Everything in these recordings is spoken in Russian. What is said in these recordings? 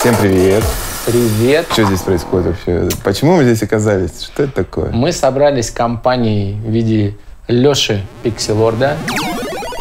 Всем привет. Привет. Что здесь происходит вообще? Почему мы здесь оказались? Что это такое? Мы собрались компанией в виде Леши Пикселорда.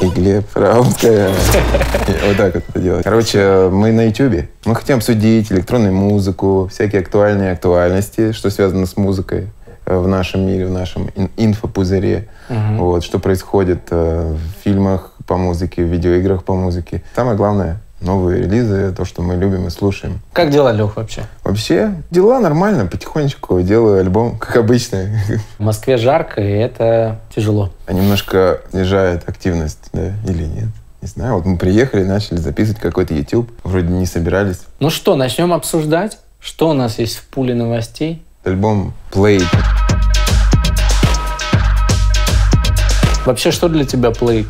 И Глеб Раумская. Вот так вот это делать. Короче, мы на Ютубе. Мы хотим обсудить электронную музыку, всякие актуальные актуальности, что связано с музыкой в нашем мире, в нашем ин- инфопузыре. Вот, что происходит э, в фильмах по музыке, в видеоиграх по музыке. Самое главное, новые релизы, то, что мы любим и слушаем. Как дела, Лех, вообще? Вообще, дела нормально, потихонечку делаю альбом, как обычно. В Москве жарко, и это тяжело. А немножко снижает активность, да, или нет? Не знаю, вот мы приехали, начали записывать какой-то YouTube, вроде не собирались. Ну что, начнем обсуждать? Что у нас есть в пуле новостей? Альбом Play. Вообще, что для тебя плейт?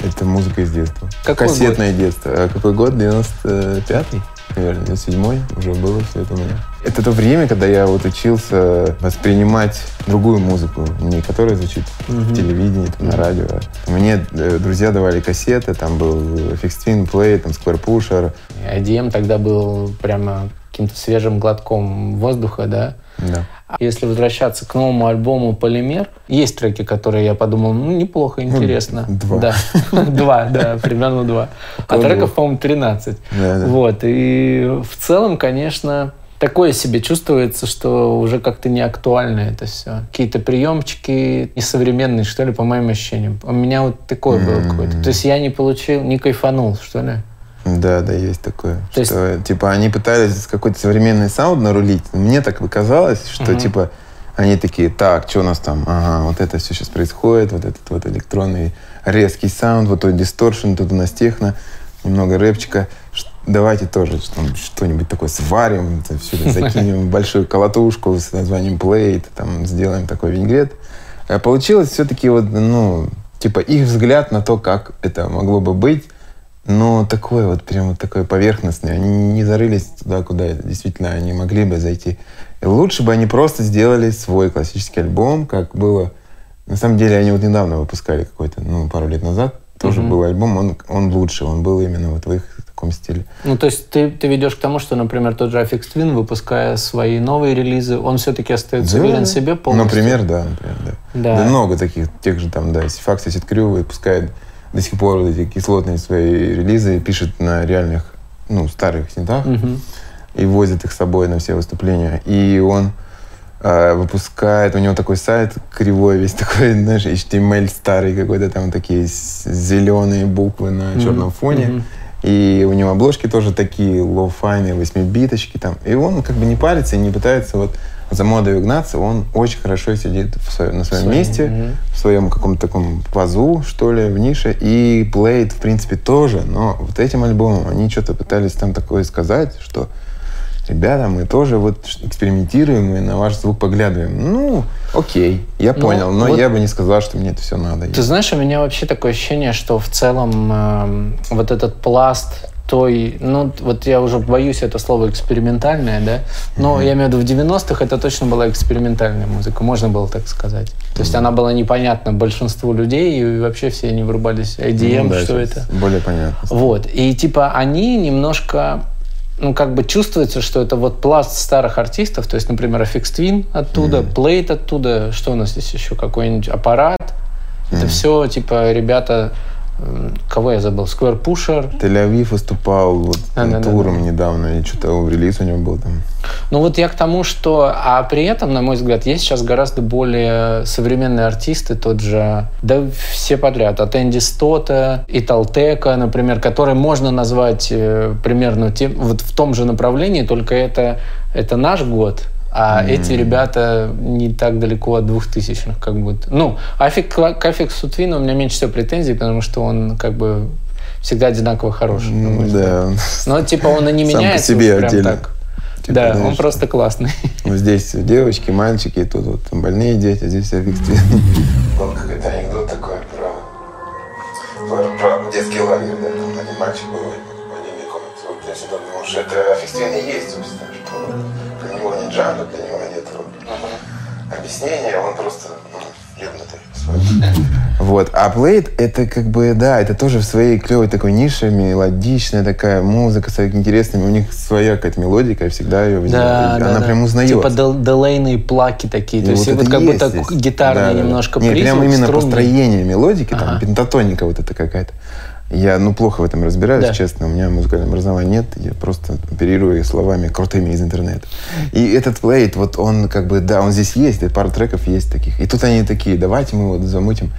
Это музыка из детства. Какой Кассетное детство. А какой год? 95-й? Наверное, 97-й уже было все это у меня. Это то время, когда я вот учился воспринимать другую музыку, не которая звучит в телевидении, там, на радио. Мне э, друзья давали кассеты, там был FX Twin Play, там Square Pusher. IDM тогда был прямо каким-то свежим глотком воздуха, да? Да. А Если возвращаться к новому альбому «Полимер», есть треки, которые я подумал, ну, неплохо, интересно. два. Да, два, да, примерно два. А треков, по-моему, 13. Да, да. Вот, и в целом, конечно, такое себе чувствуется, что уже как-то не актуально это все. Какие-то приемчики несовременные, что ли, по моим ощущениям. У меня вот такое было какое-то. То есть я не получил, не кайфанул, что ли. Да, да, есть такое. То есть- что, типа, они пытались какой-то современный саунд нарулить. Мне так показалось, что, Мгм. типа, они такие, так, что у нас там? Ага, вот это все сейчас происходит, вот этот вот электронный резкий саунд, вот тут дисторшн, тут у нас техно, немного рэпчика. Ш- Давайте тоже что- что-нибудь такое сварим, это все закинем большую колотушку с названием Play, там сделаем такой винегрет. А получилось все-таки вот, ну, типа их взгляд на то, как это могло бы быть, но такое вот прям вот такое поверхностное. Они не зарылись туда, куда действительно они могли бы зайти. И лучше бы они просто сделали свой классический альбом, как было... На самом деле они вот недавно выпускали какой-то, ну, пару лет назад, тоже Мгм. был альбом, он, он лучше, он был именно вот в их таком стиле. Ну, то есть ты, ты ведешь к тому, что, например, тот же Affix Twin, выпуская свои новые релизы, он все-таки остается Да. верен себе полностью? Например, да, например, да. Да. Да много таких, тех же там, да, Fax Acid Crew выпускает до сих пор эти кислотные свои релизы, пишет на реальных, ну, старых синтах. Мгм. и возит их с собой на все выступления. И он э, выпускает, у него такой сайт кривой весь такой, знаешь, HTML старый какой-то, там такие зеленые буквы на Мгм. черном фоне. Мгм. И у него обложки тоже такие lo-fi йные, восьмибиточки там. И он как бы не парится и не пытается вот за модой угнаться. Он очень хорошо сидит в своем- на своем Своим, месте, мгм. в своем каком-то таком пазу, что ли, в нише. И Plaid, в принципе, тоже. Но вот этим альбомом они что-то пытались там такое сказать, что ребята, мы тоже вот экспериментируем и на ваш звук поглядываем. Ну, окей, я Ну, понял, но вот- я бы не сказал, что мне это все надо. Ты знаешь, у меня вообще такое ощущение, что в целом эм, вот этот пласт той, ну вот я уже боюсь это слово экспериментальное, да, но я имею в виду в 90-х это точно была экспериментальная музыка, можно было так сказать. То есть она была непонятна большинству людей, и вообще все они врубались IDM, Ну да, что это. Более понятно. Вот. И типа они немножко ну, как бы чувствуется, что это вот пласт старых артистов, то есть, например, Affix Twin оттуда, Plate оттуда, что у нас здесь еще, какой-нибудь аппарат. Это все, типа, ребята, кого я забыл, Square Pusher. Тель-Авив выступал вот, Да, да, да, туром недавно, и что-то релиз у него был там. Ну вот я к тому, что... А при этом, на мой взгляд, есть сейчас гораздо более современные артисты, тот же... Да все подряд. От Энди Стота и Талтека, например, которые можно назвать э, примерно тем, вот в том же направлении, только это, это наш год, а эти ребята не так далеко от двухтысячных, как будто. Ну, Афик, к Афиксу Твину у меня меньше всего претензий, потому что он как бы всегда одинаково хороший. взгляд. да. Но типа он и не Сам по меняется себе прям отдельно. так. Типа, да, он знаешь, просто классный. Здесь девочки, мальчики, тут вот больные дети, а здесь все фиксты. Вот какой-то анекдот такой про, про, детский лагерь, да, там один мальчик был в отдельной комнате. Вот я всегда думал, что это фиксирование и есть, собственно, что для него нет жанра, для него нет вот объяснения, он просто ну, Вот. А Blade это как бы, да, это тоже в своей клевой такой нише, мелодичная такая музыка с интересными. У них своя какая-то мелодика, я всегда ее да, Она да, прям да. узнается. Типа дел- делейные плаки такие. То И есть вот вот это как есть будто здесь. гитарный Да, да, да. немножко Не, прям именно струнный. построение мелодики, там, Ага. пентатоника вот эта какая-то. Я, ну, плохо в этом разбираюсь, Да. честно. У меня музыкального образования нет. Я просто оперирую словами крутыми из интернета. И этот Plaid, вот он как бы, да, он здесь есть, и пара треков есть таких. И тут они такие, давайте мы вот замутим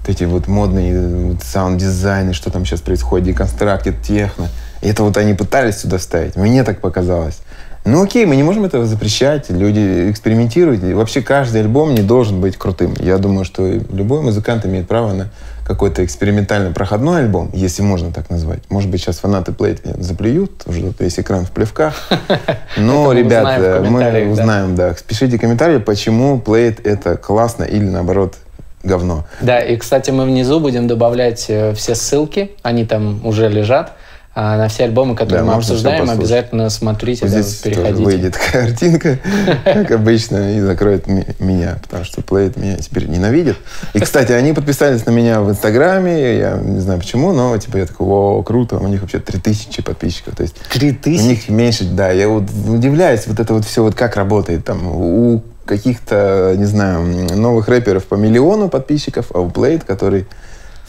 вот эти вот модные вот саунд-дизайны, что там сейчас происходит, deconstructed техно. И это вот они пытались сюда вставить. Мне так показалось. Ну окей, мы не можем этого запрещать. Люди экспериментируют. И вообще каждый альбом не должен быть крутым. Я думаю, что любой музыкант имеет право на какой-то экспериментально проходной альбом, если можно так назвать. Может быть, сейчас фанаты Plaid меня заплюют, уже весь экран в плевках. Но, Это мы да. узнаем, да. Пишите комментарии, почему Plaid это классно или наоборот говно. Да, и, кстати, мы внизу будем добавлять э, все ссылки, они там уже лежат, а, на все альбомы, которые Да, мы обсуждаем, обязательно смотрите, Вот да, здесь тоже переходите. выйдет картинка, как обычно, и закроет ми- меня, потому что Plaid меня теперь ненавидит. И, кстати, они подписались на меня в Инстаграме, я не знаю почему, но типа я такой, о, круто, у них вообще 3000 подписчиков, то есть Три у тысячи? них меньше, да, я вот удивляюсь, вот это вот все, вот как работает там у каких-то, не знаю, новых рэперов по миллиону подписчиков, а у Plaid, который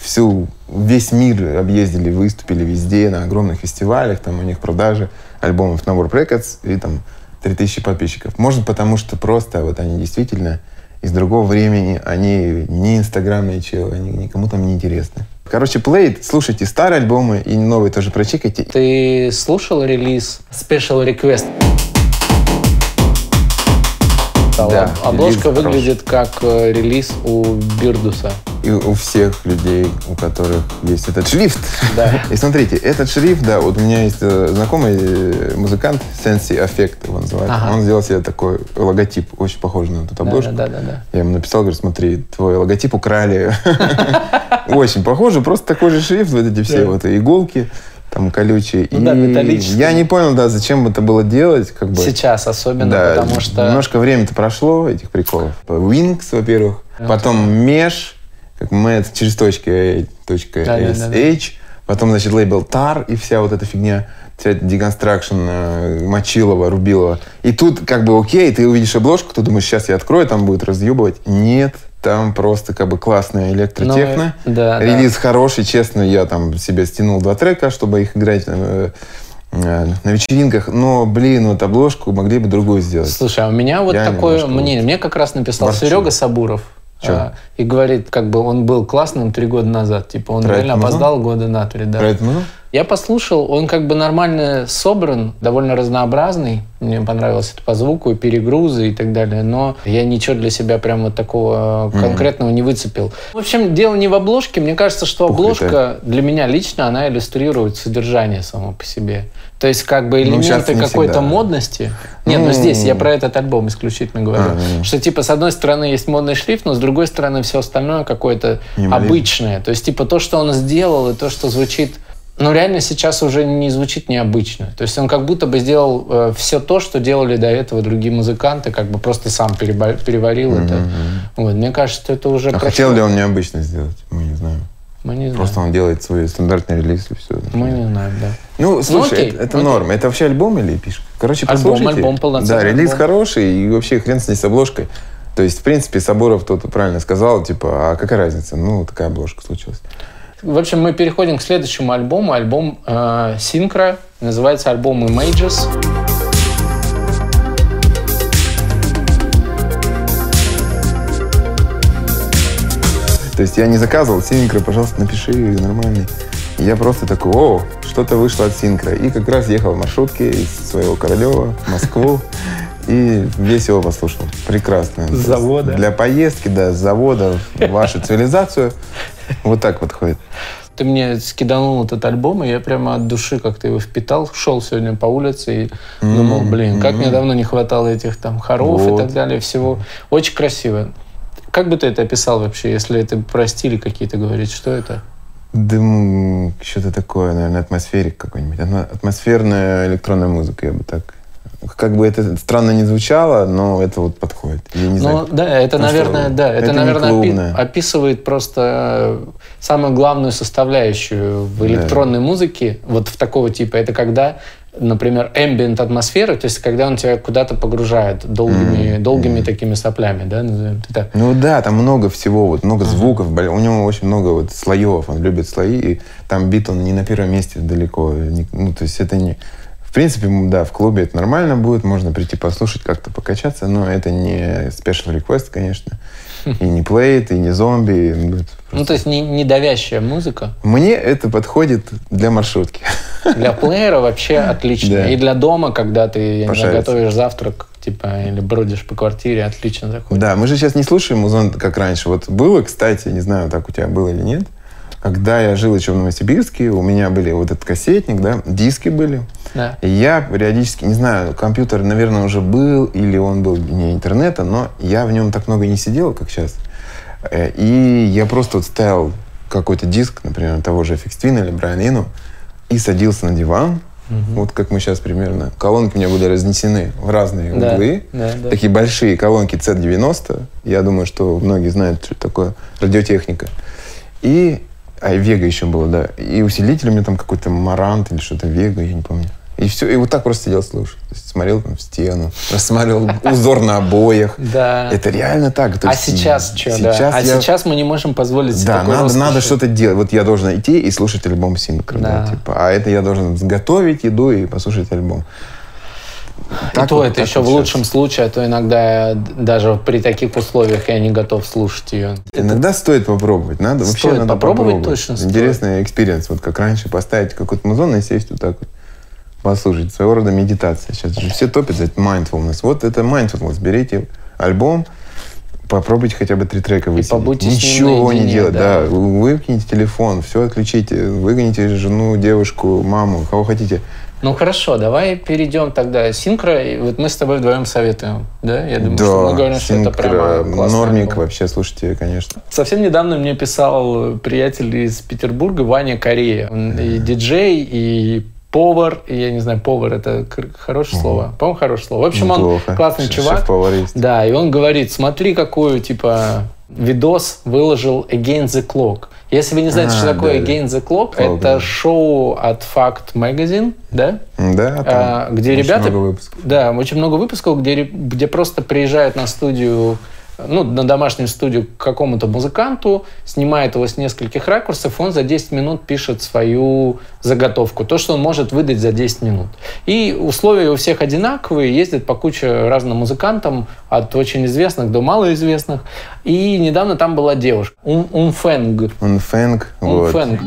всю, весь мир объездили, выступили везде, на огромных фестивалях, там у них продажи альбомов Warp Records и там 3000 подписчиков. Может, потому что просто вот они действительно из другого времени, они не инстаграмные челы, они никому там не интересны. Короче, Play, слушайте старые альбомы и новые тоже прочекайте. Ты слушал релиз Special Request? Да, Обложка релиз выглядит как э, релиз у Бирдуса. И у всех людей, у которых есть этот шрифт. Да. И смотрите, этот шрифт, да, вот у меня есть э, знакомый э, музыкант, Sensi Affect его называют. Ага. Он сделал себе такой логотип, очень похожий на эту обложку. Да, да, да, да. Я ему написал, говорю, смотри, твой логотип украли. Очень похоже, просто такой же шрифт, вот эти все вот иголки там колючие. Ну да, И металлические. Я не понял, да, зачем это было делать, как бы. Сейчас особенно, Да, потому что... немножко времени-то прошло, этих приколов. Wings, во-первых. Потом Mesh, как Mad через точки A, точка Да-да-да-да. SH. Потом, значит, лейбл TAR и вся вот эта фигня. Вся эта деконстракшн э, Мочилова, Рубилова. И тут как бы окей, ты увидишь обложку, ты думаешь, сейчас я открою, там будет разъебывать. Нет, там просто как бы классная электротехно. Ну, да, да. Релиз хороший, честно, я там себе стянул два трека, чтобы их играть э, э, на вечеринках. Но, блин, вот обложку могли бы другую сделать. Слушай, а у меня вот Я такое мнение. Мне как раз написал ворчу. Серега Сабуров. А, и говорит, как бы он был классным три года назад. Типа он Про реально опоздал года на три. Да. Ну? Я послушал, он как бы нормально собран, довольно разнообразный. Мне понравилось это по звуку, и перегрузы и так далее. Но я ничего для себя прям вот такого э, конкретного не выцепил. В общем, дело не в обложке. Мне кажется, что обложка для меня лично, она иллюстрирует содержание само по себе. То есть как бы Ну, элементы не какой-то модности. Нет, ну Ну. здесь я про этот альбом исключительно говорю. Ну. Что типа с одной стороны есть модный шрифт, но с другой стороны все остальное какое-то обычное. То есть типа то, что он сделал, и то, что звучит ну, реально сейчас уже не звучит необычно. То есть он как будто бы сделал все то, что делали до этого другие музыканты, как бы просто сам переварил это. Вот. Мне кажется, это уже А прошло. хотел ли он необычно сделать? Мы не знаем. Мы не знаем. Просто он делает свой стандартный релиз и все. Мы не знаем, да. Ну, слушай, окей, это, это окей. норм. Это вообще альбом или пишка? Короче, Альбом, послушайте. альбом, полноценный Да, релиз альбом. хороший, и вообще хрен с ней с обложкой. То есть, в принципе, Соборов тут правильно сказал, типа, а какая разница? Ну, такая обложка случилась. В общем, мы переходим к следующему альбому. Альбом э, Синкра. Называется альбом Images. То есть я не заказывал Синкра, пожалуйста, напиши нормальный. Я просто такой, о, что-то вышло от Синкра. И как раз ехал в маршрутке из своего Королева в Москву. И весь его послушал. Прекрасно. С завода. Для поездки, да, с завода в вашу цивилизацию. Вот так вот ходит. Ты мне скиданул этот альбом, и я прямо от души как-то его впитал. Шел сегодня по улице и думал, блин, как мне давно не хватало этих там хоров и Вот. так далее, всего. Очень красиво. Как бы ты это описал вообще, если это про стили какие-то говорить? Что это? Дым, что-то такое, наверное, атмосферик какой-нибудь. Атмо- Атмосферная электронная музыка, я бы так как бы это странно не звучало, но это вот подходит. Я не Ну, знаю. да, это, Ну, наверное, что, да, это, это наверное, клубное. описывает просто э, самую главную составляющую в электронной музыке, вот в такого типа. Это когда, например, ambient атмосфера, то есть когда он тебя куда-то погружает долгими, долгими такими соплями, да, назовем это так. Ну да, там много всего, вот много звуков, бля, у него очень много вот слоев, он любит слои, и там бит он не на первом месте далеко, не- ну то есть это не... В принципе, да, в клубе это нормально будет, можно прийти послушать, как-то покачаться, но это не special request, конечно, и не плейт, и не зомби. и, ну, Ну, просто- то есть не, не давящая музыка. Мне это подходит для маршрутки. Для плеера вообще отлично. Да. И для дома, когда ты знаю, готовишь завтрак, типа, или бродишь по квартире, отлично заходит. Да, мы же сейчас не слушаем музон, как раньше. Вот было, кстати, не знаю, так у тебя было или нет, когда я жил еще в Новосибирске, у меня были вот этот кассетник, да, диски были. Да. И я периодически, не знаю, компьютер, наверное, уже был, или он был не интернета, но я в нем так много не сидел, как сейчас. Э, И я просто вот ставил какой-то диск, например, того же FX Twin или Брайан Ину, и садился на диван, вот как мы сейчас примерно. Колонки у меня были разнесены в разные Да, углы. да, да. Такие большие колонки C90. Я думаю, что многие знают, что это такое радиотехника. И а, Вега еще было, да. И усилитель у меня там какой-то Марант или что-то Вега, я не помню. И все, и вот так просто сидел, слушал. То есть смотрел там в стену, рассматривал узор на обоях. Да. Это реально так. А сейчас что, да? А сейчас мы не можем позволить себе да, надо, что-то делать. Вот я должен идти и слушать альбом. Да. Да. типа. А это я должен сготовить еду и послушать альбом. И Так то вот, это еще вот в лучшем случае, а то иногда даже при таких условиях я не готов слушать ее. Иногда стоит попробовать. Надо вообще Стоит надо попробовать, точно стоит. Интересный experience. Вот как раньше поставить какой-то музон и сесть вот так вот. Послушать. Своего рода медитация. Сейчас же все топят за mindfulness. Вот это mindfulness. Берите альбом, попробуйте хотя бы три трека высидеть. побудьте с ним Ничего не наедине, делать. да. Да. Вы Выкиньте телефон, все отключите. Выгоните жену, девушку, маму, кого хотите. Ну хорошо, давай перейдем тогда. Synkro, и вот мы с тобой вдвоем советуем, да? Я думаю, что мы говорим, что это прямо классный Нормик альбом. вообще, слушайте, конечно. Совсем недавно мне писал приятель из Петербурга, Ваня Корея. Он и диджей, и повар, я не знаю, повар это хорошее слово? По-моему, хорошее слово. В общем, он Неплохо. классный Ш- чувак. Да, и он говорит, смотри, какую, типа, видос выложил Against the Clock. Если вы не знаете, А, что такое да. Against the Clock, Clock, это да. шоу от Fact Magazine, да? Да, А, где очень ребята... много выпусков. Да, очень много выпусков, где, где просто приезжают на студию, ну, на домашнюю студию к какому-то музыканту, снимает его с нескольких ракурсов, он за 10 минут пишет свою заготовку, то, что он может выдать за 10 минут. И условия у всех одинаковые, ездит по куче разным музыкантам, от очень известных до малоизвестных. И недавно там была девушка, Ун- Унфэнг. Вот. Унфэнг.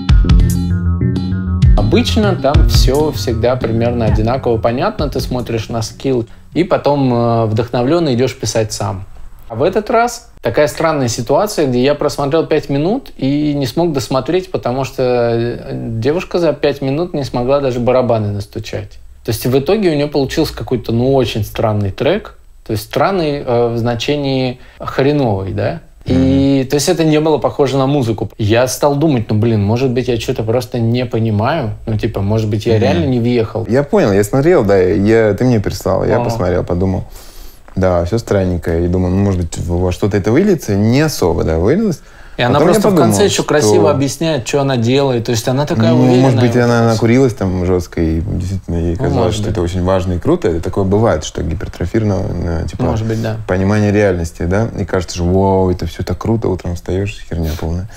Обычно там все всегда примерно одинаково понятно, ты смотришь на скилл, и потом э, вдохновленно идешь писать сам. А в этот раз такая странная ситуация, где я просмотрел 5 минут и не смог досмотреть, потому что э, девушка за 5 минут не смогла даже барабаны настучать. То есть в итоге у нее получился какой-то, ну, очень странный трек, то есть странный э, в значении хреновый, да? И то есть это не было похоже на музыку. Я стал думать, ну блин, может быть я что-то просто не понимаю, ну типа, может быть я реально не въехал. Я понял, я смотрел, да, я, ты мне прислал, я О. посмотрел, подумал. Да, все странненькое. И думаю, ну, может быть, во что-то это выльется. Не особо, да, вылилось. И она Потом я просто в подумал, конце еще что, красиво объясняет, что она делает. То есть она такая ну, уверенная. может быть, вот она накурилась там жестко, и действительно ей казалось, может что быть. это очень важно и круто. Это такое бывает, что гипертрофированное, типа, Может быть, да. понимание реальности, да, и кажется, что вау, это все так круто, утром встаешь, херня полная.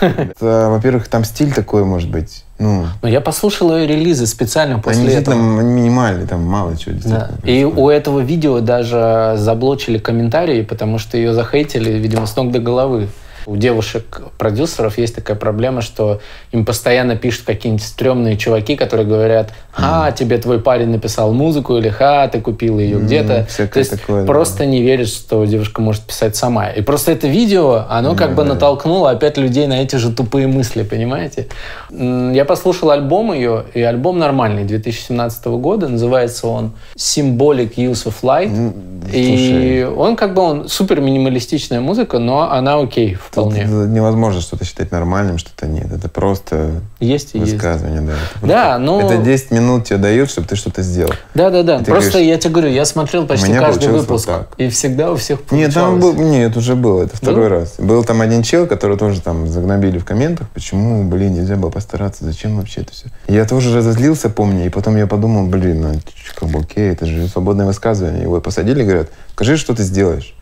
Во-первых, там стиль такой, может быть, ну, Но я послушал ее релизы специально они после действительно этого. минимальные, там мало чего Да. И у этого видео даже заблочили комментарии, потому что ее захейтили, видимо, с ног до головы. У девушек-продюсеров есть такая проблема, что им постоянно пишут какие-нибудь стрёмные чуваки, которые говорят, «Ха, тебе твой парень написал музыку» или «Ха, ты купил ее где-то». То есть такое, да. просто не верят, что девушка может писать сама. И просто это видео, оно как бы да. натолкнуло опять людей на эти же тупые мысли, понимаете? Я послушал альбом ее, и альбом нормальный, 2017 года, называется он «Symbolic Use of Light». Ну, И слушай, он как бы он супер минималистичная музыка, но она окей, Вполне. Тут невозможно что-то считать нормальным, что-то нет. Это просто Есть и есть. высказывание, да. Это Да, ну- Это 10 минут тебе дают, чтобы ты что-то сделал. Да, да, да. Просто говоришь, я тебе говорю, я смотрел почти каждый выпуск. вот так. И всегда у всех Нет, там получалось. был, нет, уже было, это второй Было? раз. Был там один чел, который тоже там загнобили в комментах, почему, блин, нельзя было постараться, зачем вообще это все. Я тоже разозлился, помню, и потом я подумал, блин, ну, как бы окей, это же свободное высказывание. Его посадили, говорят, скажи, что ты сделаешь.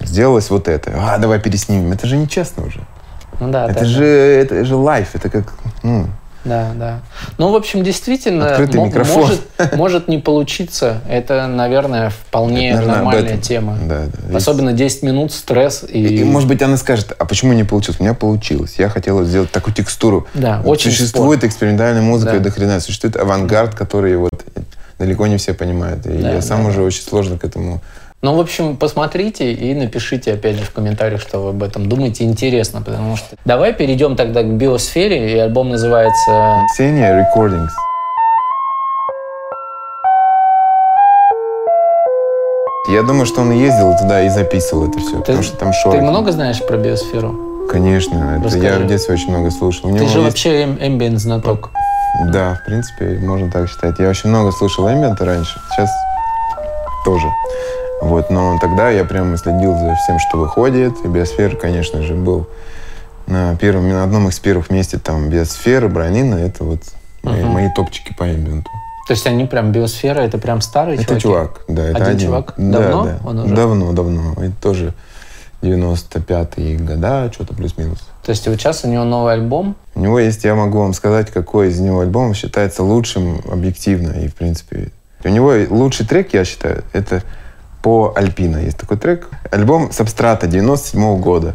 Сделалось вот это. А, давай переснимем. Это же нечестно уже. Ну да, это да, же, это же лайф, это как, ну, Да, да. Ну, в общем, действительно, Открытый микрофон. Может, может не получиться. Это, наверное, вполне Это, наверное, нормальная этом. тема. Да, да. Особенно 10 минут стресс и... И, может быть, она скажет, а почему не получилось? У меня получилось. Я хотела сделать такую текстуру. Да, Вот очень Существует экспериментальная музыка Да. и до хрена. Существует авангард, который вот далеко не все понимают. И Да, я сам да, уже да. очень сложно к этому. Ну, в общем, посмотрите и напишите, опять же, в комментариях, что вы об этом думаете. Интересно, потому что... Давай перейдем тогда к биосфере, и альбом называется... Ксения Recordings. Я думаю, что он ездил туда и записывал это все, потому что там шорохи. Ты много знаешь про биосферу? Конечно, это я в детстве очень много слушал. У Ты же есть- вообще эм- эмбиент знаток. Да, в принципе, можно так считать. Я очень много слушал эмбиента раньше, сейчас тоже. Вот, но тогда я прямо следил за всем, что выходит. И Биосфера, конечно же, был на первом, на одном из первых месте там Биосфера, Бронина. Это вот мои, Мгм. мои топчики по эмбиенту. То есть они прям биосфера, это прям старые Это чуваки? чувак, да, это Один один. чувак? Да, Давно да. он уже? Давно, давно. Это тоже 95-е года, что-то плюс-минус. То есть вот сейчас у него новый альбом. У него есть, я могу вам сказать, какой из него альбом считается лучшим объективно и в принципе. У него лучший трек, я считаю, это по Альпина. Есть такой трек. Альбом Сабстрата 97 года.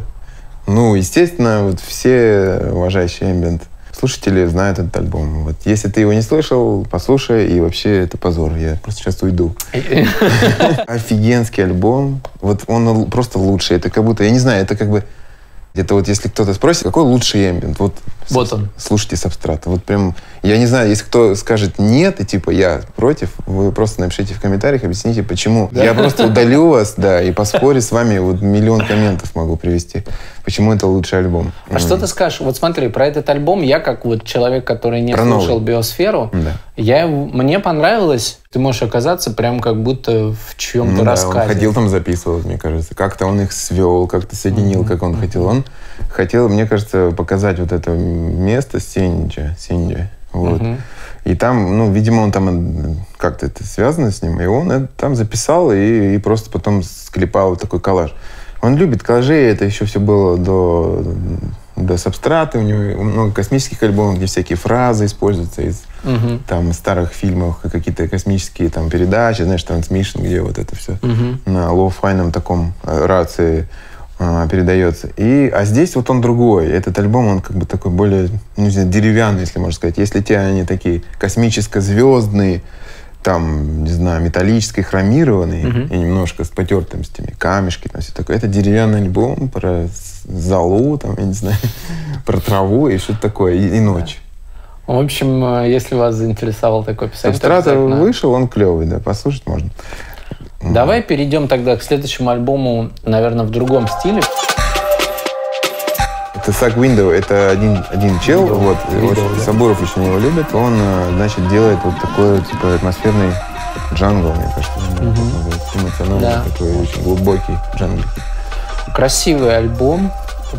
Ну, естественно, вот все уважающие эмбиент слушатели знают этот альбом. Вот если ты его не слышал, послушай, и вообще это позор. Я просто сейчас уйду. Офигенский альбом. Вот он просто лучший. Это как будто, я не знаю, это как бы где-то вот если кто-то спросит, какой лучший эмбиент, вот, Вот он. слушайте Сабстрата. Вот прям, я не знаю, если кто скажет нет, и типа я против, вы просто напишите в комментариях, объясните, почему. Я просто удалю вас, да, и поспорю с вами, вот миллион комментов могу привести, почему это лучший альбом. А что ты скажешь? Вот смотри, про этот альбом я, как вот человек, который не Про слушал новый. биосферу, Да. я, мне понравилось. Ты можешь оказаться прям как будто в чьем-то Ну да, рассказе. он ходил там записывал, мне кажется. Как-то он их свел, как-то соединил, как он хотел. Он хотел, мне кажется, показать вот это место Senja. Senja. Вот. Мгм. И там, ну, видимо, он там э, как-то это связано с ним, и он это там записал и, и просто потом склепал такой коллаж. Он любит коллажи, это еще все было до, до Substrata, у него много космических альбомов, где всякие фразы используются из Мгм. там старых фильмов, какие-то космические там передачи, знаешь, transmission, где вот это все Мгм. на lo-fi йном таком э, рации передается. И, а здесь вот он другой. Этот альбом, он как бы такой более, ну, деревянный, если можно сказать. Если те они такие космическо-звездные, там, не знаю, металлические, хромированные Мгм. и немножко с потертостями, камешки, там все такое. Это деревянный альбом про залу, там, я не знаю, про траву и что-то такое, и, и ночь. В общем, э, если вас заинтересовал такой писатель, обязательно- вышел, он клевый, да, послушать можно. Давай перейдем тогда к следующему альбому, наверное, в другом стиле. Это Сак Window, это один, один чел, Видел, вот, видел, очень- да. Сабуров очень его любит, он, э, значит, делает вот такой, типа, атмосферный джангл, мне кажется, называется, эмоциональный, Да. такой очень глубокий джангл. Красивый альбом,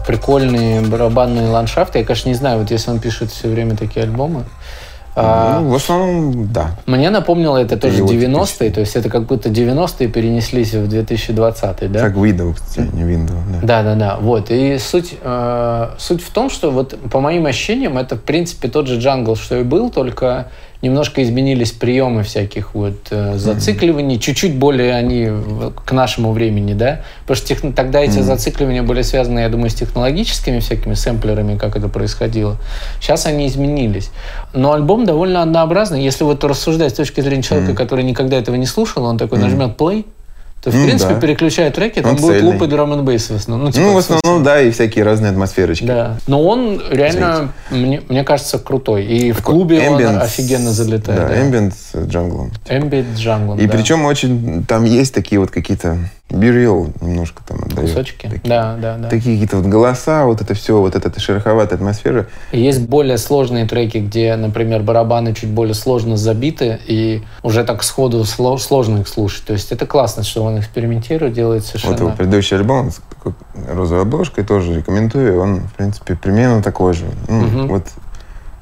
прикольные барабанные ландшафты. Я, конечно, не знаю, вот если он пишет все время такие альбомы. А, Ну, в основном, да. Мне напомнило это тоже его 90-е, то есть это как будто 90-е перенеслись в 2020 да? Сак Window, кстати, не Window, да. Да, да, да. Вот. И суть, э, суть в том, что вот по моим ощущениям это в принципе тот же джангл, что и был, только немножко изменились приемы всяких вот э, зацикливаний, чуть-чуть более они к нашему времени, да? Потому что тех- тогда эти зацикливания были связаны, я думаю, с технологическими всякими сэмплерами, как это происходило. Сейчас они изменились. Но альбом довольно однообразный. Если вот рассуждать с точки зрения человека, который никогда этого не слушал, он такой нажмет play, То, в Ну, принципе, да. переключая треки, там Он будет цельный. луп и драм н бейс в основном. Ну, типа, Ну, в основном, да, и всякие разные атмосферочки. Да. Но он реально, мне, мне кажется, крутой. И в Такой клубе он ambient с- офигенно залетает. Да, Да, с джанглом. Ambient Jungle, И да. причем очень, там есть такие вот какие-то Be немножко там отдает. Кусочки. Такие, Да, да, да. такие какие-то вот голоса, вот это все, вот эта шероховатая атмосфера. Есть более сложные треки, где, например, барабаны чуть более сложно забиты, и уже так сходу сло- сложно их слушать. То есть это классно, что он экспериментирует, делает совершенно... Вот его предыдущий альбом с розовой обложкой тоже рекомендую. Он, в принципе, примерно такой же. Ну, Мгм. Вот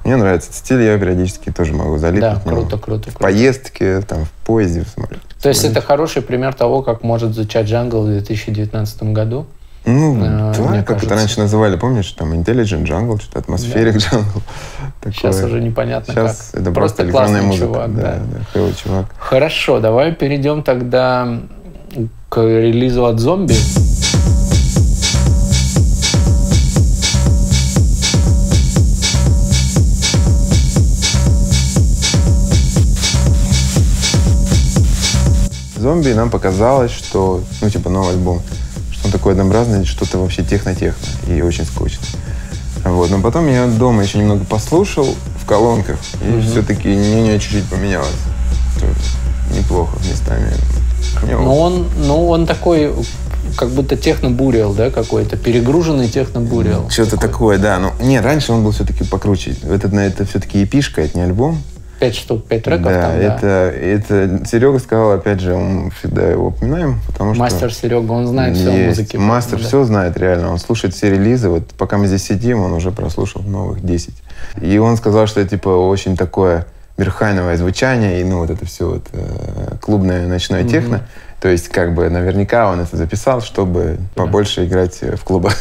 мне нравится этот стиль, я периодически тоже могу залипнуть. Да, круто, круто, В круто. поездке, там, в поезде, в самолете. То есть это хороший пример того, как может звучать джангл в 2019 году. Ну, А, да, как это кажется. раньше называли, помнишь, там Intelligent Jungle, что-то атмосферик Jungle. Сейчас Такое. уже непонятно Сейчас как. это просто, электронная классный музыка. чувак, да, да. да, чувак. Хорошо, давай перейдем тогда к релизу от зомби. Зомби нам показалось, что, ну, типа, новый альбом, что он такой однообразный, что-то вообще техно-техно и очень скучно. Вот. Но потом я дома еще немного послушал в колонках, и все-таки мнение чуть-чуть поменялось. Неплохо местами. Мне Но он, ну, он такой, как будто техно-буриал, да, какой-то, перегруженный техно-буриал. Что-то такое, да. Ну, не, раньше он был все-таки покруче. Это, на это все-таки эпишка, это не альбом. Пять штук, пять треков да, там, да. это, это Серега сказал, опять же, мы всегда его упоминаем, потому что... Мастер Серега, он знает все о музыке. Мастер да. все знает реально. Он слушает все релизы. Вот пока мы здесь сидим, он уже прослушал новых 10. И он сказал, что это типа очень такое верхайновое звучание, и ну вот это все вот э, клубное ночное Мгм. техно. То есть как бы наверняка он это записал, чтобы побольше играть в клубах.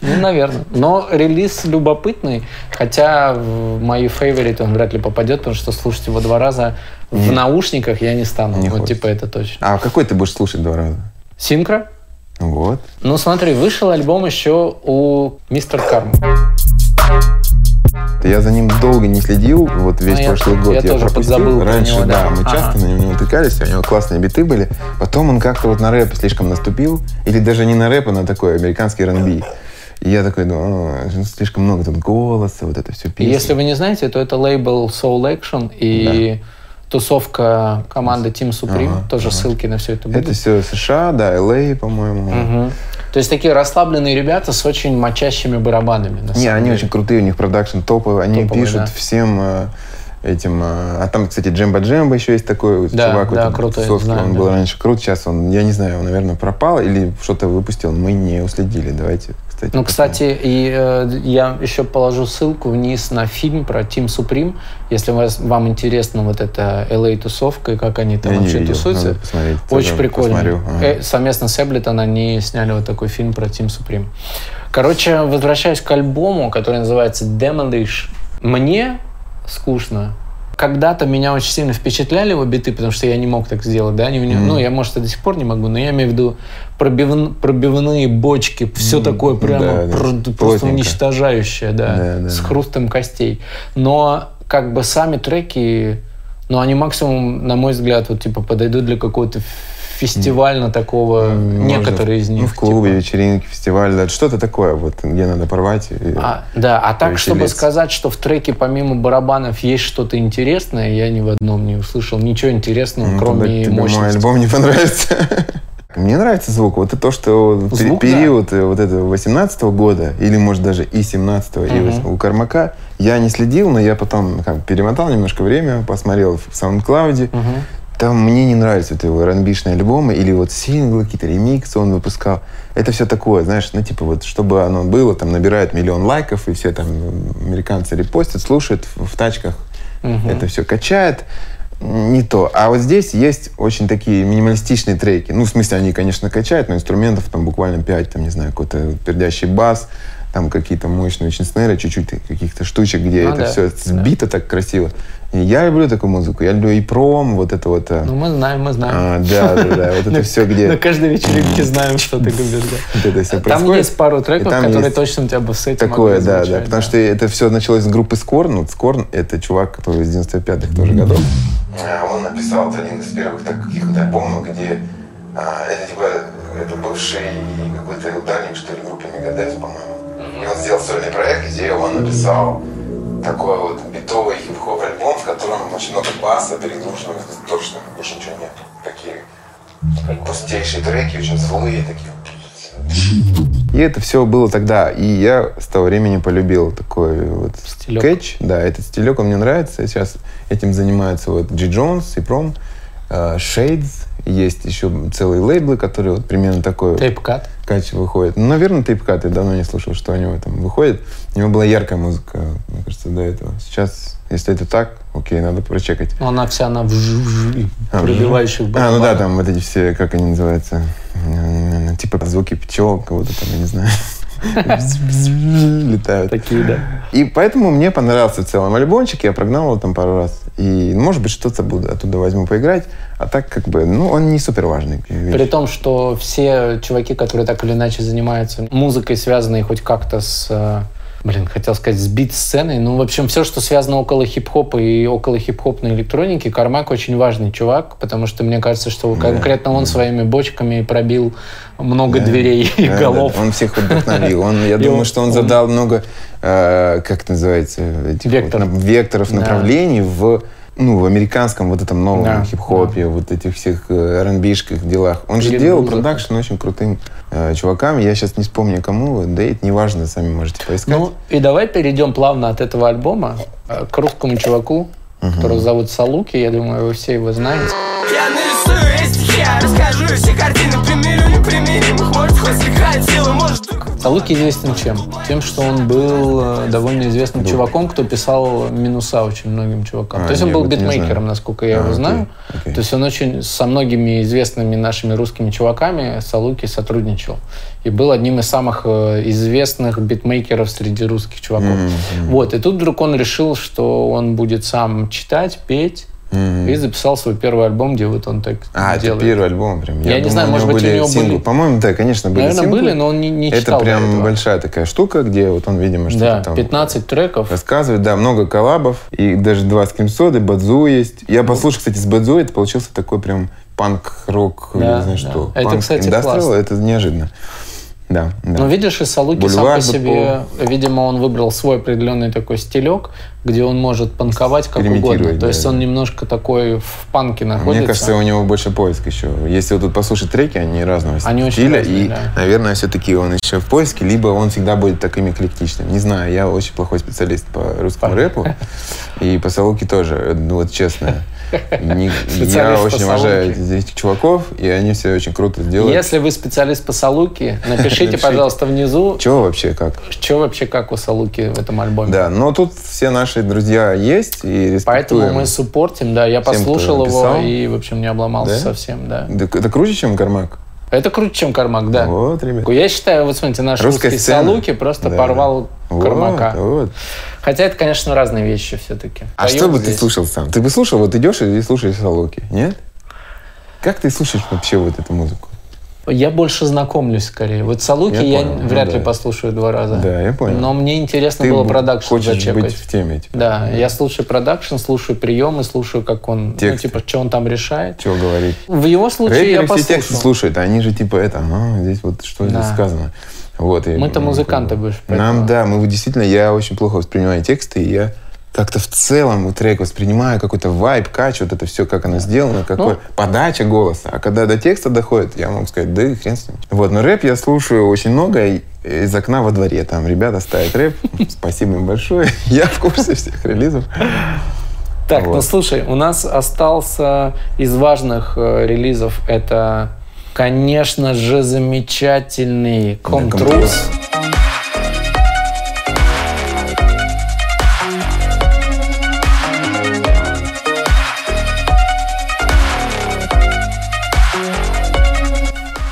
Ну, наверное. Но релиз любопытный, хотя в мои фейвориты он вряд ли попадет, потому что слушать его два раза в Не- наушниках я не стану. не вот хочется. типа это точно. А какой ты будешь слушать два раза? Синкро? Вот. Ну, смотри, вышел альбом еще у Мистер Карм. Я за ним долго не следил, вот весь Ну, я- прошлый год я я, тоже пропустил. подзабыл Раньше, него, да, да. мы Ага. часто на него натыкались, у него классные биты были. Потом он как-то вот на рэп слишком наступил, или даже не на рэп, а на такой американский R&B. И я такой думаю, «А, слишком много тут голоса, вот это все И песни. если вы не знаете, то это лейбл Soul Action и тусовка команды Team Supreme. Ага, Тоже ага. ссылки на все это будут. Это все США, да, LA, по-моему. Мгм. То есть такие расслабленные ребята с очень мочащими барабанами. на Не, они деле. очень крутые, у них продакшн топовый, они Топовый, пишут да. всем э, этим... э, а там, кстати, Джемба Джемба еще есть такой Да, чувак. да, этой крутой, тусовке. знаю, он да. был раньше крут, сейчас он, я не знаю, он, наверное, пропал или что-то выпустил, мы не уследили. Давайте, кстати. Ну, кстати, и э, я еще положу ссылку вниз на фильм про Team Supreme. Если вас, вам интересна вот эта LA-тусовка и как они там Я вообще видел, тусуются, очень прикольно. посмотрю, ага. Э, совместно с Эблитон они сняли вот такой фильм про Team Supreme. Короче, возвращаясь к альбому, который называется Demolish. Мне скучно. Когда-то меня очень сильно впечатляли его биты, потому что я не мог так сделать, да, него- Мгм. ну, я, может, и до сих пор не могу, но я имею в виду пробивн- пробивные бочки, все Мгм. такое прямо Да, да. пр- просто Плотненько. уничтожающее, да, Да, да, с хрустом костей. Но как бы сами треки, ну, они максимум, на мой взгляд, вот типа подойдут для какого-то фестивально такого, Можно некоторые из них. Ну, в клубе, типа. вечеринки, фестиваль, да, что-то такое, вот, где надо порвать. и- А, да, а так, чтобы сказать, что в треке помимо барабанов есть что-то интересное, я ни в одном не услышал ничего интересного, Ну, кроме тогда тебе мой мощности. альбом не понравится. Мне нравится звук. Вот это то, что Звук, период э, вот этого 18 года, или, может, даже и 17 и Мгм. вос- у Кармака, я не следил, но я потом как, перемотал немножко время, посмотрел в SoundCloud. Мгм. Там мне не нравятся вот его R&B-шные альбомы или вот синглы, какие-то ремиксы он выпускал. Это все такое, знаешь, ну, типа вот, чтобы оно было, там, набирает миллион лайков, и все там американцы репостят, слушают в, в тачках, Мгм. это все качает. Не то. А вот здесь есть очень такие минималистичные треки. Ну, в смысле, они, конечно, качают, но инструментов там буквально 5, там, не знаю, какой-то пердящий бас, там какие-то мощные очень снеры, чуть-чуть каких-то штучек, где Ну это да, все сбито так красиво. И я люблю такую музыку. Я люблю и пром, вот это вот... э, Ну, мы знаем, мы знаем. а, да, да, да. Вот это все, На где каждой вечеринке знаем, что ты говоришь. да. вот это все Там есть пару треков, которые точно у тебя бы с этим Такое, да, да. Потому что это все началось с группы Скорн. Вот Скорн — это чувак, который из 95-х тоже годов. Он написал один из первых таких вот альбомов, где А, это типа, это бывший какой-то ударник, что ли, группы Мегадес, по-моему. И он сделал сольный проект, где он написал такой вот битовый хип-хоп альбом, в котором очень много баса, перегруженного дорожным, больше ничего нет. Такие пустейшие треки, очень злые такие. И это все было тогда. И я с того времени полюбил такой вот Стилек. скетч. Да, этот стилек, он мне нравится. Сейчас этим занимаются вот Джи Джонс и Пром, э, Shades. Есть еще целые лейблы, которые вот примерно такой Тейп-кат. Качество выходит. Ну, наверное, Тейпкат. Я давно не слушал, что у него там выходит. У него была яркая музыка, мне кажется, до этого. Сейчас, если это так, окей, надо прочекать. Но она вся на вжу-вжу, А, пробивающих А, ну да, там вот эти все, как они называются, М, типа звуки пчел, кого-то там, я не знаю, летают. Такие, да. И поэтому мне понравился в целом альбомчик, я прогнал его там пару раз. И, может быть, что-то буду оттуда возьму поиграть. А так, как бы, ну, он не супер важный. При том, что все чуваки, которые так или иначе занимаются музыкой, связанной хоть как-то с... Блин, хотел сказать, с бит-сценой. Ну, в общем, все, что связано около хип-хопа и около хип-хопной электроники, Кармак очень важный чувак, потому что мне кажется, что конкретно он своими бочками пробил много дверей и Да, голов. да, Он всех вдохновил. Он, я И думаю, он- что он он- задал много, э, как это называется, этих вот Вектор. векторов, Да. направлений в ну, в американском вот этом новом Да, хип-хопе, вот этих всех э, R&B-шких делах. Он же делал музыка. продакшн очень крутым э, чувакам. Я сейчас не вспомню, кому. Да и это неважно, сами можете поискать. Ну, и давай перейдем плавно от этого альбома э, к русскому чуваку, которого зовут Салуки. Я думаю, вы все его знаете. Я нарисую эти стихи, я расскажу все картины Примирю непримиримых, Saluki известен чем? Тем, что он был э, довольно известным чуваком, кто писал минуса очень многим чувакам. А, То есть он был битмейкером, насколько я А, его знаю. окей. То есть он очень со многими известными нашими русскими чуваками Saluki сотрудничал. И был одним из самых э, известных битмейкеров среди русских чуваков. Вот. И тут вдруг он решил, что он будет сам читать, петь. И записал свой первый альбом, где вот он так А, это делает. первый альбом прям. Я не знаю, может быть, у него синглы. были- По-моему, да, конечно, были Наверное, синглы. были, но он не, не Это читал до прям этого. большая такая штука, где вот он, видимо, что-то Да, там 15 треков. рассказывает. Да, много коллабов. И даже два с Кимсоды, Бадзу есть. Я послушал, кстати, с Бадзу, это получился такой прям панк-рок, Да, я не знаю да. что. Это, Панк кстати, классно. это неожиданно. Да, да. Ну, видишь, и Салуки Бульвар сам по себе, видимо, он выбрал свой определенный такой стилек, где он может панковать как угодно. То да, есть да. он немножко такой в панке находится. Мне кажется, у него больше поиск еще. Если вот тут послушать треки, они разного Они очень стиля. разные, и, да. наверное, все-таки он еще в поиске, либо он всегда будет таким эклектичным. Не знаю, я очень плохой специалист по русскому рэпу. И по Салуке тоже, ну вот честно. Не- я очень уважаю этих чуваков, и они все очень круто делают. Если вы специалист по Салуки, напишите, пожалуйста, внизу, Чего вообще как? что вообще как у Салуки в этом альбоме. Да, но тут все наши друзья есть, и Поэтому мы суппортим, да. Я послушал его и, в общем, не обломался совсем, да. Да, Это круче, чем Кармак? Это круче, чем Кармак, да. Вот, ребят. Я считаю, вот смотрите, наш Русская русский сцена. Салуки просто Да, порвал Вот, Кармака. вот. Хотя это, конечно, разные вещи все-таки. А что бы ты слушал сам? Ты бы слушал, вот идешь и слушаешь Салуки, нет? Как ты слушаешь вообще вот эту музыку? Я больше знакомлюсь скорее. Вот Салуки Я я, понял, ну вряд ли да. послушаю два раза. Да, я понял. Но мне интересно Ты было продакшн хочешь зачекать. быть в теме, типа. Да, я слушаю продакшн, слушаю приемы, слушаю, как он, ну, Тексты. типа, что он там решает. Чего говорить? В его случае я Рэперы все послушал. тексты слушают, а они же типа это, ага, здесь вот что здесь Да. сказано. Вот, Мы-то ну, музыканты больше, Нам, да, мы действительно, я очень плохо воспринимаю тексты, и я как-то в целом вот трек воспринимаю какой-то вайб, кач, вот это все, как оно сделано, какой Ну. подача голоса. А когда до текста доходит, я могу сказать, да и хрен с ним. Вот, но рэп я слушаю очень много и- из окна во дворе. Там ребята ставят рэп. Спасибо им большое. Я в курсе всех релизов. Так, ну слушай, у нас остался из важных э, релизов это, конечно же, замечательный Комтрус. Комтрус.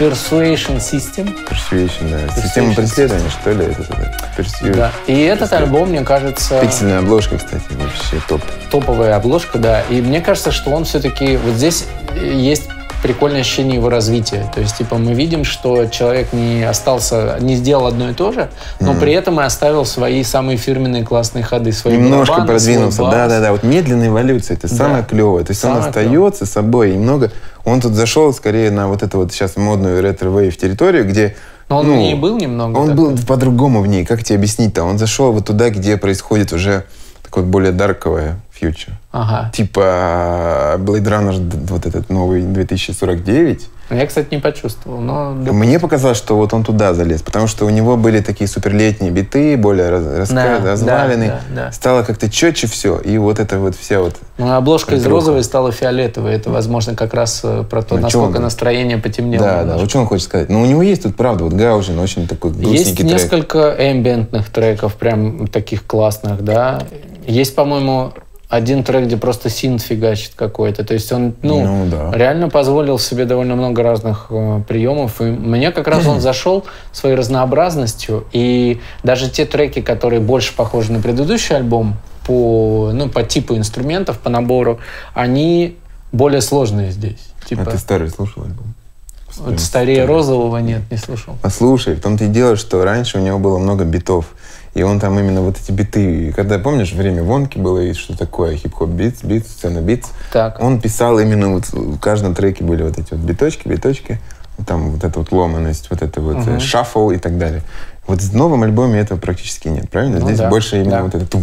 Persuasion System. Persuasion, да. Система Persuasion преследования, что ли? Это, это, Persuasion. Да. И этот альбом, мне кажется, Пиксельная обложка, кстати, вообще топ. топовая обложка, да. И мне кажется, что он все-таки... Вот здесь есть прикольное ощущение его развития. То есть, типа, мы видим, что человек не остался, не сделал одно и то же, но при этом и оставил свои самые фирменные классные ходы, свои Немножко барабаны, продвинулся. свой бас. Да, да, да. Вот медленная эволюция, это Да. самое клевое. То есть он Самое остается собой. И много. Он тут зашел скорее на вот эту вот сейчас модную retrowave территорию, где. Но он ну, в ней был немного. Он такой. был по-другому в ней. Как тебе объяснить-то? Он зашел вот туда, где происходит уже такое более дарковое фьючер. Ага. Типа Blade Runner вот этот новый 2049. Я, кстати, не почувствовал, но... Мне показалось, что вот он туда залез, потому что у него были такие суперлетние биты, более раска- Да, развалины. да, да, да. Стало как-то четче все. И вот это вот вся вот Ну, обложка из розовой стала фиолетовой. Это, возможно, как раз э, про то, Ну, насколько он- настроение потемнело. Да, да. немножко. Вот что он хочет сказать? Ну, у него есть тут, правда, вот Гаужин очень такой Есть грустненький трек. несколько эмбиентных треков, прям таких классных, да. Есть, по-моему, один трек, где просто синт фигачит какой-то. То есть он, ну, Ну, да. реально позволил себе довольно много разных э, приемов. И мне как раз он зашел своей разнообразностью. И даже те треки, которые больше похожи на предыдущий альбом по, ну, по типу инструментов, по набору, они более сложные здесь. Типа, А ты старый слушал альбом? вот старее розового нет, не слушал. Послушай, в том-то и дело, что раньше у него было много битов. И он там именно вот эти биты, и когда, помнишь, время Вонки было, и что такое хип-хоп битс, битс, сцена битс, Так. он писал именно вот в каждом треке были вот эти вот биточки, биточки, там вот эта вот ломаность, вот это вот э, шаффл и так далее. Вот в новом альбоме этого практически нет, правильно? Ну Здесь да, больше именно да. вот это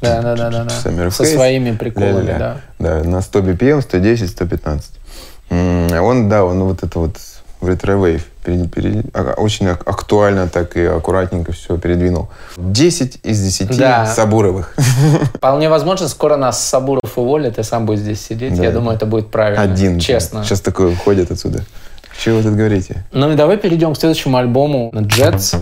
Да, да, да, да, да. Со своими приколами, да. Да, на 100 BPM, 110, 115. М, Он, да, он вот это вот в retrowave а- очень ак- актуально так и аккуратненько все передвинул. 10 из 10 Да. Сабуровых. Вполне возможно, скоро нас Сабуров уволит, и сам будет здесь сидеть. Да. Я думаю, это будет правильно. Один. Честно. Сейчас такой уходит отсюда. Чего вы тут говорите? Ну и давай перейдем к следующему альбому Jets.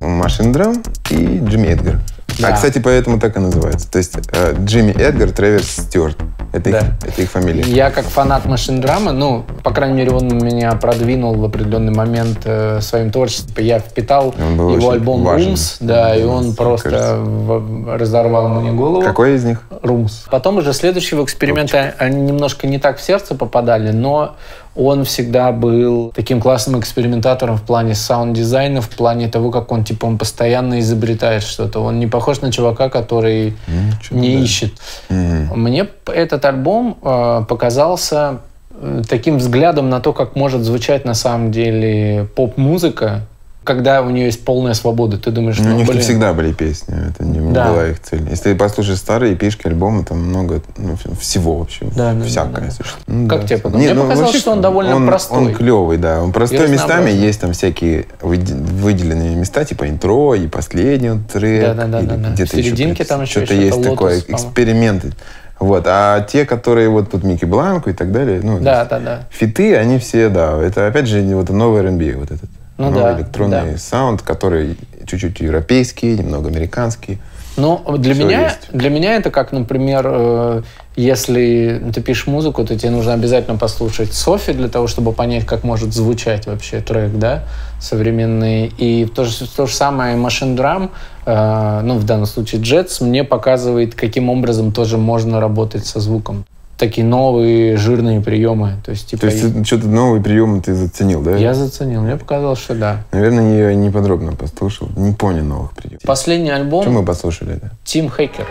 Machinedrum и Джимми Эдгар. Да. А, кстати, поэтому так и называется. То есть э, Джимми Эдгар, Трэвис Стюарт. Это, их, Да. это их фамилия. Я как фанат Machinedrum, ну, по крайней мере, он меня продвинул в определенный момент э, своим творчеством. Я впитал его альбом важен. Rooms, да, и он просто в- разорвал мне голову. Какой из них? Rooms. Потом уже следующего эксперимента они немножко не так в сердце попадали, но он всегда был таким классным экспериментатором в плане саунд-дизайна, в плане того, как он, типа, он постоянно изобретает что-то. Он не похож на чувака, который чё-то не да. ищет. Мгм. Мне этот альбом э, показался э, таким взглядом на то, как может звучать на самом деле поп-музыка, когда у нее есть полная свобода. Ты думаешь, Ну, у ну, них блин, всегда были песни, это не, Да. была их цель. Если ты послушаешь старые пишки, альбомы, там много ну, всего вообще, Да, всякое. да, да. Ну, Как да. тебе показалось? Мне показалось, вообще что он довольно он, простой. Он клевый, да. Он простой местами, есть там всякие выде- выделенные места, типа интро и последний вот трек. Да, да, да, да, да. где-то серединке еще там еще что-то есть Lotus, такое, эксперименты. Вот. А те, которые вот тут Микки Бланку и так далее, ну, Да, да, да. фиты, они все, да, это опять же вот новый R&B, вот этот. Ну новый да, электронный да. саунд, который чуть-чуть европейский, немного американский. Ну, для меня, есть. для меня это как, например, э, если ты пишешь музыку, то тебе нужно обязательно послушать Софи для того, чтобы понять, как может звучать вообще трек, да, современный. И то же, то же самое Machine Drum, э, ну, в данном случае Jets, мне показывает, каким образом тоже можно работать со звуком. Такие новые жирные приемы. То есть, типа, То есть ты что-то новый прием ты заценил, да? я заценил. Мне показалось, что да. Наверное, я не подробно послушал, не понял новых приемов. Последний альбом Что мы послушали, да? Тим Хейкер.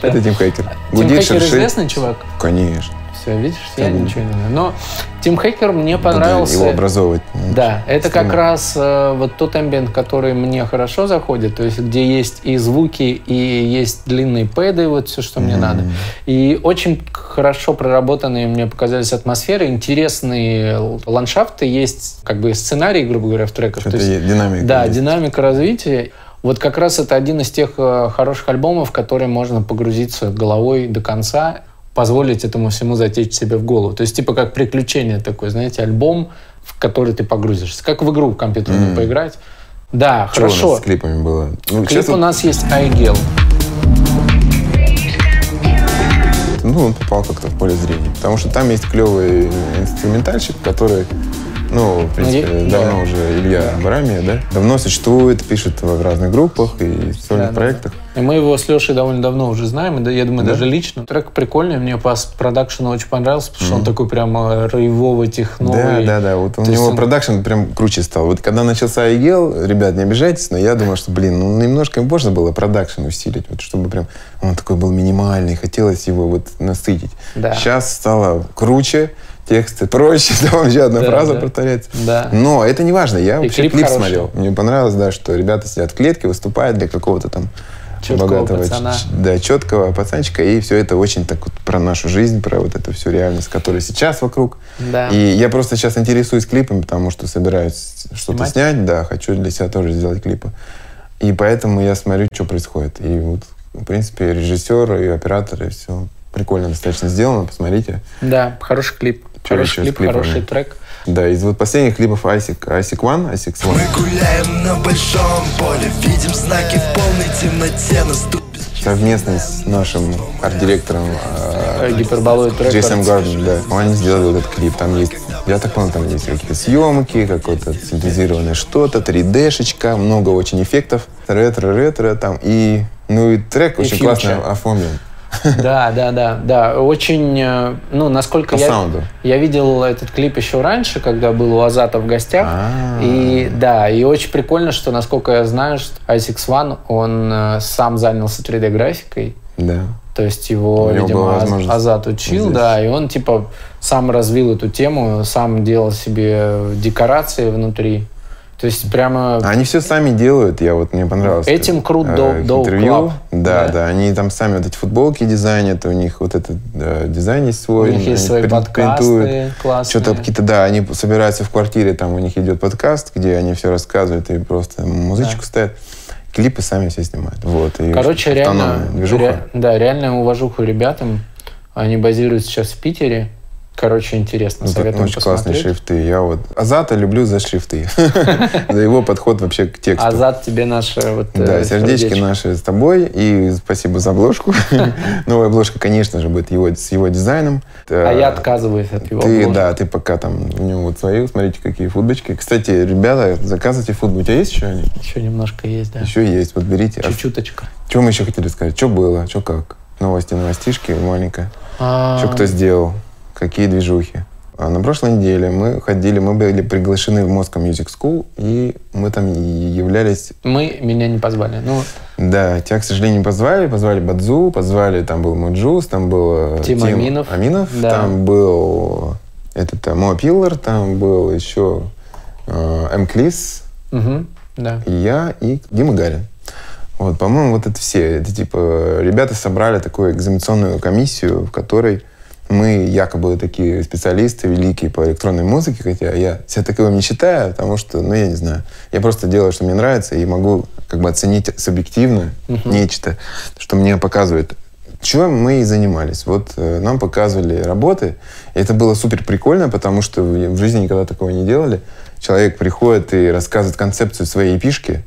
Это Тим Хейкер. Тим Хейкер известный чувак? Конечно. Все, видишь, я Конечно. ничего не знаю. Но Тим Хейкер мне Буду понравился. его образовывать. Ну, Да, это как раз э, вот тот амбиент, который мне хорошо заходит, то есть где есть и звуки, и есть длинные пэды, вот все, что мне надо. И очень хорошо проработанные мне показались атмосферы, интересные ландшафты, есть как бы сценарий, грубо говоря, в треках. Что-то То есть- есть, динамика да, есть. динамика развития. Вот как раз это один из тех э, хороших альбомов, в которые можно погрузиться головой до конца, позволить этому всему затечь себе в голову. То есть типа как приключение такое, знаете, альбом, в который ты погрузишься. Как в игру компьютерную Мгм. поиграть. Да, Что у хорошо. нас с клипами было? Ну, Клип сейчас у нас есть iGel. ну, он попал как-то в поле зрения. Потому что там есть клевый инструментальщик, который Ну, в принципе, Ну, и- давно да. уже Илья Барамия, да? Давно существует, пишет в разных группах и сольных Да, да, проектах. И мы его с Лешей довольно давно уже знаем, и да, я думаю, Да? даже лично. Трек прикольный, мне по продакшену очень понравился, потому что он Мгм. такой прямо рейвовый, Да, техновый. да, да. Вот у То него он- продакшн прям круче стал. Вот когда начался Аигел, ребят, не обижайтесь, но я думал, что, блин, ну немножко можно было продакшн усилить, вот чтобы прям он такой был минимальный, хотелось его вот насытить. Да. Сейчас стало круче, тексты проще, там вообще одна Да, фраза да. повторяется. Да. Но это не важно. Я И вообще клип клип смотрел. Мне понравилось, да, что ребята сидят в клетке, выступают для какого-то там Чёткого богатого, пацана. да, четкого пацанчика. И все это очень так вот про нашу жизнь, про вот эту всю реальность, которая сейчас вокруг. Да. И я просто сейчас интересуюсь клипами, потому что собираюсь что-то снять, да, хочу для себя тоже сделать клипы. И поэтому я смотрю, что происходит. И вот, в принципе, режиссер и оператор, и все прикольно достаточно сделано, посмотрите. Да, хороший клип. Хороший клип, клипами? хороший трек. Да, из вот последних клипов Асик, Асик One, Асик One. Мы гуляем на большом поле, видим знаки в полной темноте, совместно с нашим арт-директором э, Э, Гиперболоид Records. Джейсом Гарден, да. Они сделали вот этот клип. Там есть, я так понял, там есть какие-то съемки, какое-то синтезированное что-то, 3D-шечка, много очень эффектов, ретро-ретро там. И, ну и трек И очень фьючер. классно оформлен. Да, да, да, да. Очень, э, ну, насколько По я... саунду. Я видел этот клип еще раньше, когда был у Азата в гостях. А. И да, и очень прикольно, что, насколько я знаю, что Isaac One, он э, сам занялся 3D-графикой. Да. То есть его, видимо, Азат учил, здесь. да, и он типа сам развил эту тему, сам делал себе декорации внутри. То есть прямо Они все сами делают, я вот мне понравилось. Этим крут э, Dope- их Dope интервью. Club. Да, Да. да, они там сами вот эти футболки дизайнят, у них вот этот э, дизайн есть у свой. них есть свои прин- подкасты классные. Что-то какие-то, да, они собираются в квартире, там у них идет подкаст, где они все рассказывают и просто музычку Да. ставят. Клипы сами все снимают. Вот. И Короче, реально, ре- да, реально уважуху ребятам. Они базируются сейчас в Питере. Короче, интересно, Ну, советую очень классные посмотреть. шрифты. Я вот Азата люблю за шрифты. За его подход вообще к тексту. Азат тебе наше вот э, Да, сердечки наши с тобой. И спасибо за обложку. Новая обложка, конечно же, будет его, с его дизайном. А я отказываюсь от его Ты, да, ты пока там, у него вот свои, смотрите, какие футбочки. Кстати, ребята, заказывайте футбол. У тебя есть еще они? Еще немножко есть, да. Еще есть, вот берите. А Чуть-чуточка. Что мы еще хотели сказать? Что было? Что как? Новости, новостишки маленькая. А, Что кто сделал? Какие движухи? А на прошлой неделе мы ходили, мы были приглашены в Moscow Music School, и мы там являлись... Мы меня не позвали. Ну, Да, тебя, к сожалению, не позвали. Позвали Бадзу, позвали, там был Mujuice, там был э, Тим Аминов. Аминов, Да. там был этот э, Moa Pillar, там был еще э, М. Клис, мгм, да. и я, и Дима Гарин. Вот, по-моему, вот это все. Это типа ребята собрали такую экзаменационную комиссию, в которой мы якобы такие специалисты великие по электронной музыке, хотя я себя таковым не считаю, потому что, ну, я не знаю, я просто делаю, что мне нравится, и могу как бы оценить субъективно нечто, что мне показывает. Чем мы и занимались. Вот э, нам показывали работы, и это было супер прикольно, потому что в жизни никогда такого не делали. Человек приходит и рассказывает концепцию своей эпишки,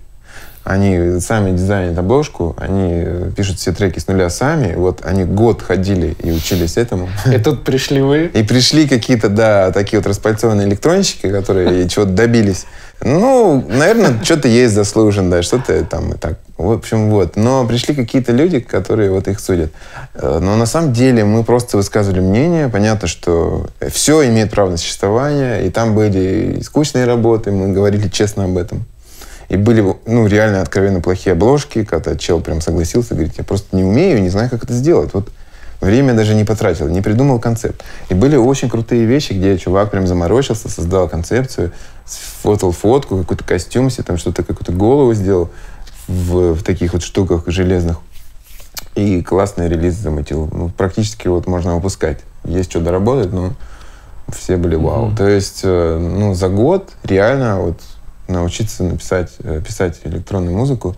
они сами дизайнят обложку, они э, пишут все треки с нуля сами. Вот они год ходили и учились этому. И тут пришли вы. И пришли какие-то, да, такие вот распальцованные электронщики, которые чего-то добились. Ну, наверное, что-то есть заслужен, да, что-то там и так. В общем, вот. Но пришли какие-то люди, которые вот их судят. Э, Но на самом деле мы просто высказывали мнение. Понятно, что все имеет право на существование. И там были и скучные работы, мы говорили честно об этом. И были, ну, реально откровенно плохие обложки, когда чел прям согласился, говорит, я просто не умею, не знаю, как это сделать. Вот время даже не потратил, не придумал концепт. И были очень крутые вещи, где чувак прям заморочился, создал концепцию, сфотал фотку, какой-то костюм себе, там что-то, какую-то голову сделал в, в таких вот штуках железных. И классный релиз замутил. Ну, практически вот можно выпускать. Есть что доработать, но все были вау. То есть, э, ну, за год реально вот научиться написать, э, писать электронную музыку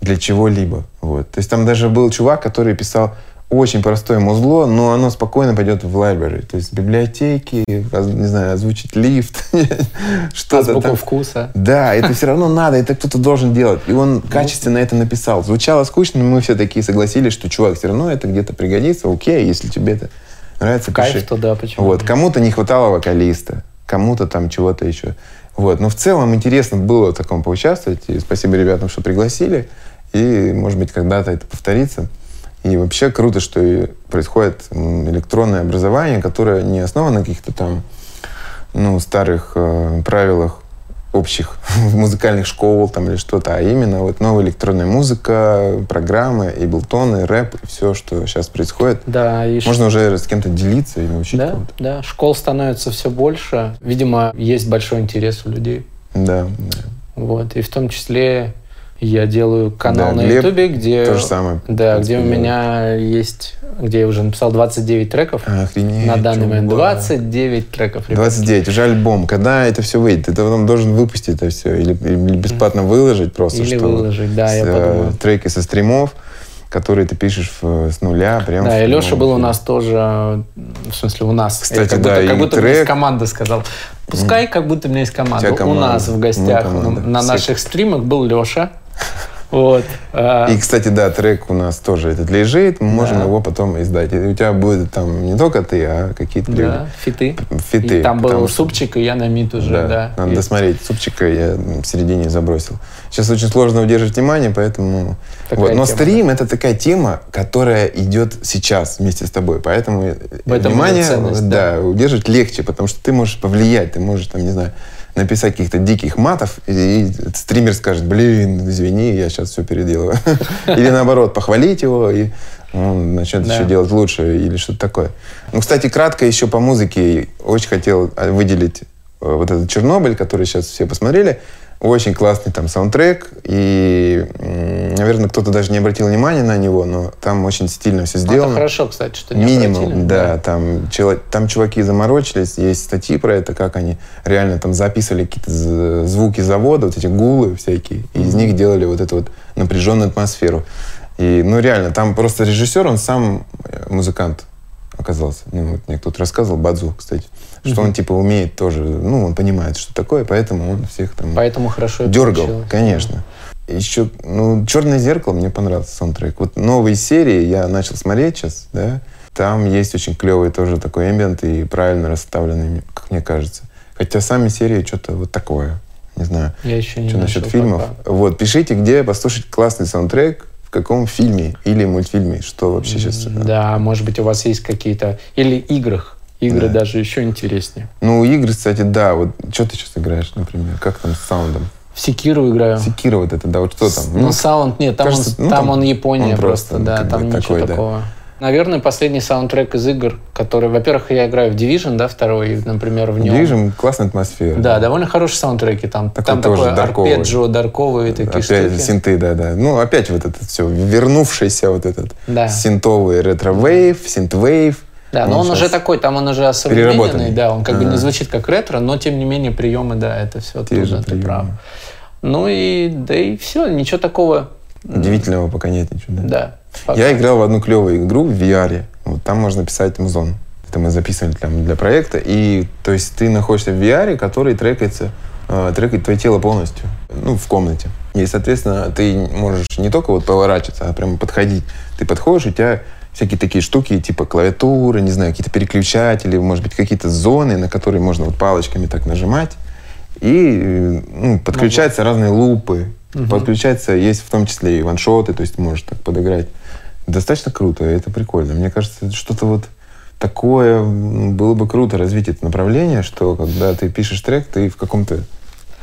для чего-либо. Вот. То есть там даже был чувак, который писал очень простое музло, но оно спокойно пойдет в library. То есть библиотеки, не знаю, озвучить лифт, что-то там. вкуса. Да, это все равно надо, это кто-то должен делать. И он качественно это написал. Звучало скучно, но мы все такие согласились, что, чувак, все равно это где-то пригодится. Окей, если тебе это нравится, Кайф, пиши. то да, почему Вот. Кому-то не хватало вокалиста. кому-то там чего-то еще. Вот. Но в целом интересно было в таком поучаствовать. И спасибо ребятам, что пригласили. И, может быть, когда-то это повторится. И вообще круто, что происходит электронное образование, которое не основано на каких-то там ну, старых э, правилах общих музыкальных школ там или что-то, а именно вот новая электронная музыка, программы, эйблтоны, рэп и все, что сейчас происходит. Да, и ш- Можно уже с кем-то делиться или учить да, кого-то. да, школ становится все больше. Видимо, есть большой интерес у людей. Да, да. Вот. И в том числе я делаю канал Да, на Ютубе, где... То же самое. Да, где у меня есть... Где я уже написал 29 треков. Охренеть, на данный момент чувак. 29 треков. ребят. 29, уже альбом. Когда это все выйдет? Ты потом должен выпустить это все или, или бесплатно выложить просто, Или что выложить, да, я с, э, подумал. треки со стримов, которые ты пишешь в- с нуля. Прям Да, в и Леша прямом был у нас тоже, в смысле, у нас. Кстати, Я как да, будто, как будто трек- есть команда сказал. Пускай, как будто у меня есть команда. У тебя У команда, нас в гостях команда. на, на наших стримах был Леша. Вот. А, И, кстати, да, трек у нас тоже этот лежит, мы можем Да. его потом издать. И у тебя будет там не только ты, а какие-то люди. да, фиты. Фиты. И там был что- супчик, и я на мид уже, Да, да. надо И- досмотреть. Супчика я в середине забросил. Сейчас очень сложно удерживать внимание, поэтому... Такая Вот. Но тема, стрим — это такая тема, которая идет сейчас вместе с тобой. Поэтому В этом внимание ценность, да, удерживать легче, потому что ты можешь повлиять, ты можешь, там, не знаю, написать каких-то диких матов, и, и стример скажет, блин, извини, я сейчас все переделаю. Или наоборот, похвалить его, и он начнет еще делать лучше или что-то такое. Ну, кстати, кратко еще по музыке очень хотел а, выделить э, вот этот Чернобыль, который сейчас все посмотрели. Очень классный там саундтрек, и, наверное, кто-то даже не обратил внимания на него, но там очень стильно все Ну, сделано. Это хорошо, кстати, что не Минимум, обратили. да, там, чело- там чуваки заморочились, есть статьи про это, как они реально там записывали какие-то звуки завода, вот эти гулы всякие, и из них делали вот эту вот напряженную атмосферу. И, ну, реально, там просто режиссер, он сам э, музыкант оказался. Ну, вот мне кто-то рассказывал, Бадзу, кстати, что он, типа, умеет тоже, ну, он понимает, что такое, поэтому он всех там Поэтому хорошо дергал, получилось. конечно. Еще, ну, «Черное зеркало» мне понравился саундтрек. Вот новые серии я начал смотреть сейчас, да. Там есть очень клевый тоже такой эмбиент и правильно расставленный, как мне кажется. Хотя сами серии что-то вот такое, не знаю. Я еще не Что насчет фильмов? пока. Вот, пишите, где послушать классный саундтрек, в каком фильме или мультфильме, что вообще сейчас. Да, может быть, у вас есть какие-то... Или играх. Игры Да. даже еще интереснее. Ну, игры, кстати, да. Вот что ты сейчас играешь, например? Как там с саундом? В Секиру играю. Секира вот это, да, вот что там? Ну, саунд, нет, там, кажется, он, ну, там, там он Япония он просто, просто, ну, да, там ничего такой, да. Наверное, последний саундтрек из игр, который, во-первых, я играю в Division, да, второй, например, в нем. Движем, классная атмосфера. Да, довольно хорошие саундтреки там. Такой там тоже такое дарковый. арпеджио, дарковые такие Опять штуки. синты, да, да. Ну, опять вот это все, вернувшийся вот этот Да. синтовый retrowave, synthwave. Да, но он уже такой, там он уже осовремененный, да, он как бы не звучит как ретро, но тем не менее приемы, да, это все Те оттуда, ты приемы. прав. Ну и, да и все, ничего такого, Удивительного пока нет ничего. Да. да. Пока. Я играл в одну клевую игру в VR. Вот там можно писать музон. Это мы записывали там для проекта. И то есть ты находишься в VR, который трекается, э, трекает твое тело полностью. Ну, в комнате. И, соответственно, ты можешь не только вот поворачиваться, а прямо подходить. Ты подходишь, у тебя всякие такие штуки, типа клавиатуры, не знаю, какие-то переключатели, может быть, какие-то зоны, на которые можно вот палочками так нажимать. И э, ну, подключаются разные лупы. Подключается, есть в том числе и ваншоты, то есть можешь так подыграть. Достаточно круто, это прикольно. Мне кажется, что-то вот такое было бы круто развить это направление, что когда ты пишешь трек, ты в каком-то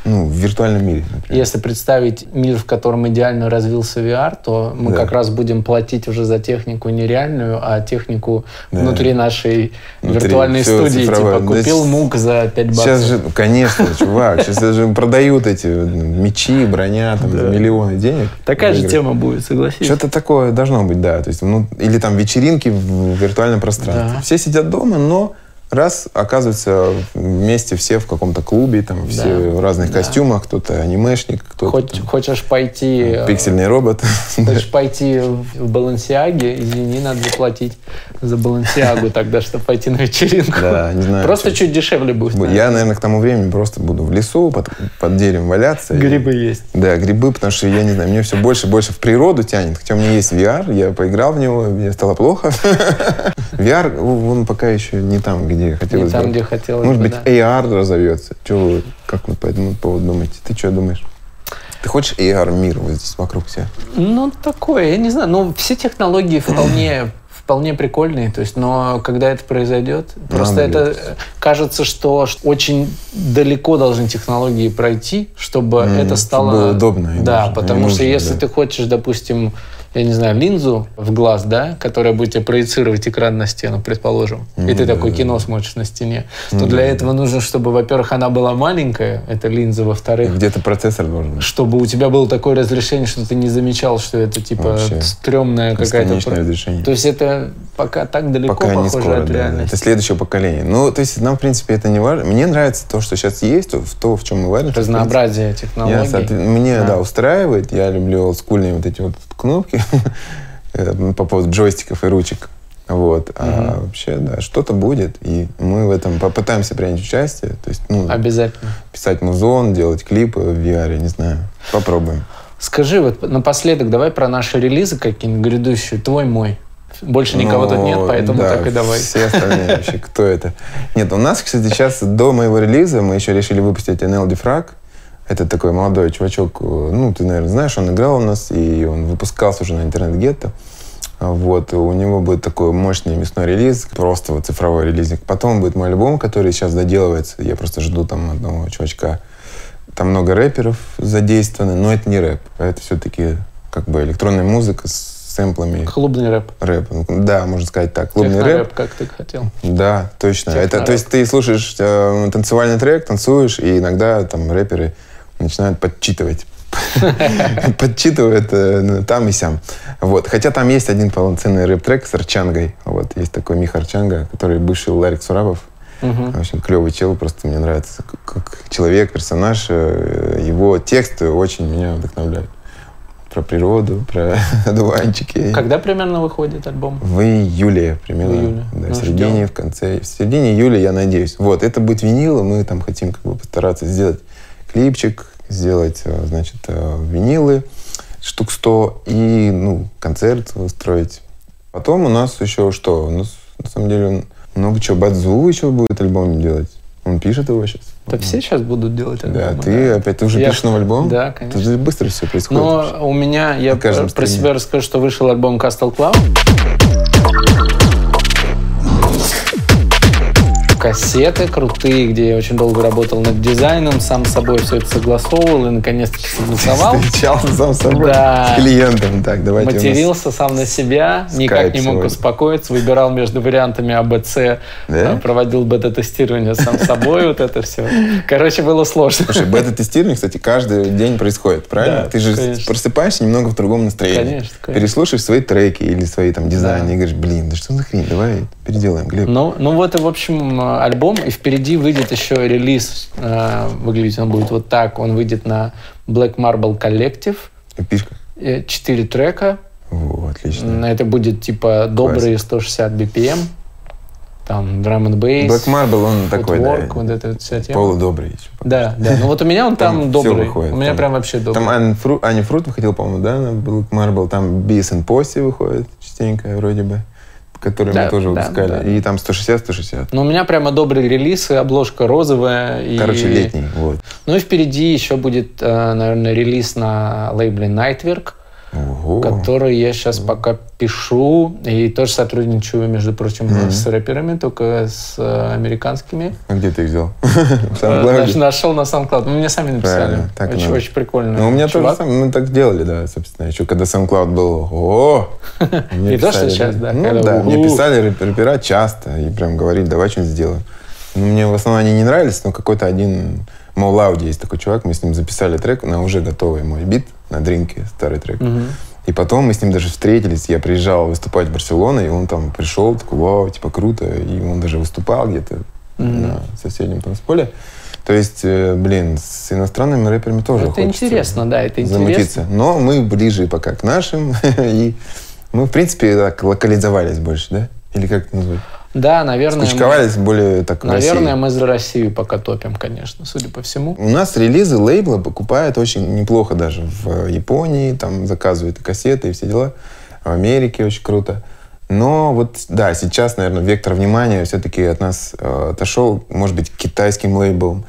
ну, в виртуальном мире, например. Если представить мир, в котором идеально развился VR, то мы Да. как раз будем платить уже за технику нереальную, а технику Да. внутри нашей Внутри виртуальной студии. цифровое. Типа Да купил с- мук за 5 баксов. Сейчас же, конечно, чувак, сейчас же продают эти мечи, броня там за миллионы денег. Такая же тема будет, согласись. Что-то такое должно быть, да. То есть, ну, или там вечеринки в виртуальном пространстве. Да. Все сидят дома, но раз оказываются вместе все в каком-то клубе, там все в разных Да. костюмах, кто-то анимешник, кто-то Хоть- там хочешь пойти... э, пиксельный робот. Хочешь пойти в Балансиаге, извини, надо заплатить за Балансиагу тогда, чтобы пойти на вечеринку. Да, не знаю, Просто чё- чуть дешевле будет. Я, наверное, к тому времени просто буду в лесу под, под деревом валяться. и- Грибы есть. Да, грибы, потому что, я не знаю, мне все больше и больше в природу тянет. Хотя у меня есть VR, я поиграл в него, мне стало плохо. VR, он пока еще не там, где где хотелось Не там, бы. где хотелось Может бы, быть, да. AR разовьется. Че вы, как вы по этому поводу думаете? Ты что думаешь? Ты хочешь AR мир вот здесь вокруг себя? Ну, такое, я не знаю. Ну, все технологии вполне вполне прикольные, то есть, но когда это произойдет, просто Надо это э, кажется, что очень далеко должны технологии пройти, чтобы М, это чтобы стало было удобно Да, нужно, потому что нужно, если да. ты хочешь, допустим, я не знаю, линзу в глаз, да, которая будет тебе проецировать экран на стену, предположим, и ты такое да, кино смотришь на стене, то Ну для этого нужно, чтобы, во-первых, она была маленькая, эта линза, во-вторых, Где-то процессор должен быть. чтобы у тебя было такое разрешение, что ты не замечал, что это типа Вообще. стрёмная какая-то... Разрешение. То есть это пока так далеко Пока не похоже скоро, от да, реальности. Это следующее поколение. Ну, то есть нам, в принципе, это не важно. Мне нравится то, что сейчас есть, в то, в чем мы варимся. Разнообразие технологий. Я, мне, Да. да. устраивает. Я люблю олдскульные вот эти вот кнопки э, по поводу джойстиков и ручек. Вот. А вообще, да, что-то будет. И мы в этом попытаемся принять участие. То есть, ну, Обязательно. писать музон, делать клипы в VR, не знаю. Попробуем. Скажи вот напоследок, давай про наши релизы какие-нибудь грядущие. Твой, мой. Больше никого тут Ну, нет, поэтому да, так и давай. Все остальные вообще, кто это? Нет, у нас, кстати, сейчас до моего релиза мы еще решили выпустить NL Diffrag. Это такой молодой чувачок, э, ну, ты, наверное, знаешь, он играл у нас, и он выпускался уже на интернет-гетто. Вот, у него будет такой мощный мясной релиз, просто вот цифровой релизник. Потом будет мой альбом, который сейчас доделывается. Я просто жду там одного чувачка. Там много рэперов задействованы, но это не рэп. Это все-таки как бы электронная музыка с сэмплами Клубный рэп. рэп. Ну, Да, можно сказать так. Клубный рэп. Технорэп, как ты хотел. Да, точно. Это, то есть ты слушаешь э, танцевальный трек, танцуешь, и иногда там рэперы начинают подчитывать. Подчитывают э, ну, там и сям. Вот. Хотя там есть один полноценный рэп-трек с Арчангой. Вот. Есть такой Миха Арчанга, который бывший Ларик Сурабов. Мгм. В общем, клевый чел, просто мне нравится как- как человек, персонаж. э, Его тексты очень меня вдохновляют. Про природу, про одуванчики. Когда примерно выходит альбом? В июле примерно. В июле. Да, Ну, в середине, ждем. в конце. В середине июля, я надеюсь. Вот, это будет винил, и мы там хотим как бы постараться сделать клипчик, сделать, э, значит, э, винилы штук 100 и, ну, концерт устроить. Потом у нас еще что? У нас, на самом деле, много чего. Бадзу еще будет альбом делать. Он пишет его сейчас. Да все сейчас будут делать Да, альбомы, ты опять, ты уже Я- пишешь новый альбом? Да, конечно. Тут быстро все происходит. Но у меня, я про стриме. себя расскажу, что вышел альбом Castle Cloud. Кассеты крутые, где я очень долго работал над дизайном, сам с собой все это согласовывал и наконец-таки согласовал. Встречался сам с собой, Да. с клиентом. Так, давайте нас- Матерился сам на себя, никак не мог сегодня. успокоиться, выбирал между вариантами АБЦ, Да? проводил бета-тестирование сам собой, вот это все. Короче, было сложно. Слушай, бета-тестирование, кстати, каждый день происходит, правильно? Да, Ты же конечно. просыпаешься немного в другом настроении. Конечно, конечно. Переслушаешь свои треки или свои там дизайны Да. и говоришь, блин, да что за хрень, давай переделаем, Глеб. Ну, ну вот и, в общем, э, альбом, и впереди выйдет еще релиз. э, Выглядит он будет вот так. Он выйдет на Black Marble Collective. Эпишка. Э, Четыре трека. О, отлично. Это будет типа добрые 160 BPM. Там драм and bass. Black Marble, он такой, да, вот эта вот вся тема. полудобрый еще. Да, да. Ну вот у меня он там, Там добрый. выходит, у меня там- прям вообще добрый. Там Ани Фрут, Ани Фрут выходил, по-моему, да, на Black Marble. Там Bees and Posse выходит частенько, вроде бы, который Да, мы тоже да, выпускали. да. И там 160-160. Но у меня прямо добрый релиз, и обложка розовая. И... Короче, летний, вот. Ну и впереди еще будет, э, наверное, релиз на лейбле Nightwork. Ого. который я сейчас пока пишу и тоже сотрудничаю, между прочим, с рэперами, только с э, американскими. А где ты их взял? Э, нашел на SoundCloud. Ну, мне сами написали. Очень, очень прикольно. Ну, у меня тоже мы так делали, да, собственно, еще когда SoundCloud был, о Не то, что сейчас, да, Ну, да, мне писали рэп- рэпера часто и прям говорили, давай что-нибудь сделаем. Ну, мне в основном они не нравились, но какой-то один Моулауди есть такой чувак, мы с ним записали трек на уже готовый мой бит, на дринке, старый трек. Мгм. И потом мы с ним даже встретились, я приезжал выступать в Барселону, и он там пришел, такой, вау, типа круто, и он даже выступал где-то на соседнем танцполе. То есть, э, блин, с иностранными рэперами тоже Это хочется интересно, да, это интересно. замутиться. Но мы ближе пока к нашим, и мы, в принципе, так локализовались больше, да? Или как это назвать? Да, наверное. мы- Скучковались более так Наверное, мы за Россию пока топим, конечно, судя по всему. У нас релизы лейбла покупают очень неплохо даже в Японии, там заказывают и кассеты, и все дела. В Америке очень круто. Но вот, да, сейчас, наверное, вектор внимания все-таки от нас э, отошел, может быть, к китайским лейблам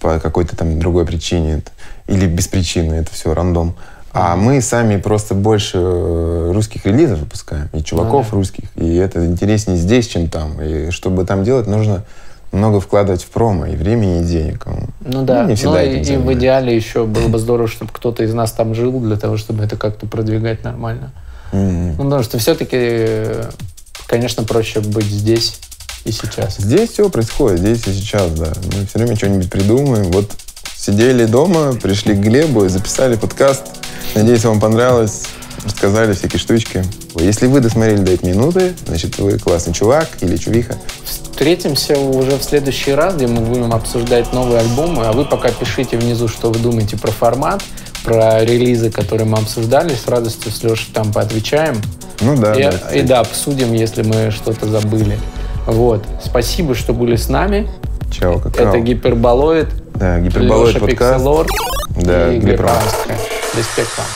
по какой-то там другой причине. Или без причины, это все рандом. А мы сами просто больше э, русских релизов выпускаем, и чуваков Ну да. русских. И это интереснее здесь, чем там. И чтобы там делать, нужно много вкладывать в промо, и времени, и денег. Ну да, не ну, всегда и, этим и в идеале еще было бы здорово, чтобы кто-то из нас там жил, для того, чтобы это как-то продвигать нормально. М. Ну, потому что все-таки, конечно, проще быть здесь и сейчас. Здесь все происходит, здесь и сейчас, да. Мы все время что-нибудь придумаем. Вот сидели дома, пришли к Глебу и записали подкаст. Надеюсь, вам понравилось. Рассказали всякие штучки. Если вы досмотрели до этой минуты, значит, вы классный чувак или чувиха. Встретимся уже в следующий раз, где мы будем обсуждать новые альбомы, а вы пока пишите внизу, что вы думаете про формат, про релизы, которые мы обсуждали. С радостью с Лешей там поотвечаем. Ну да, и, да. и да, обсудим, если мы что-то забыли. Вот. Спасибо, что были с нами. Чао, какао. Это Гиперболоид, Да, гиперболоид Леша подкаст. Пикселор Да, и Глеб. Респект вам.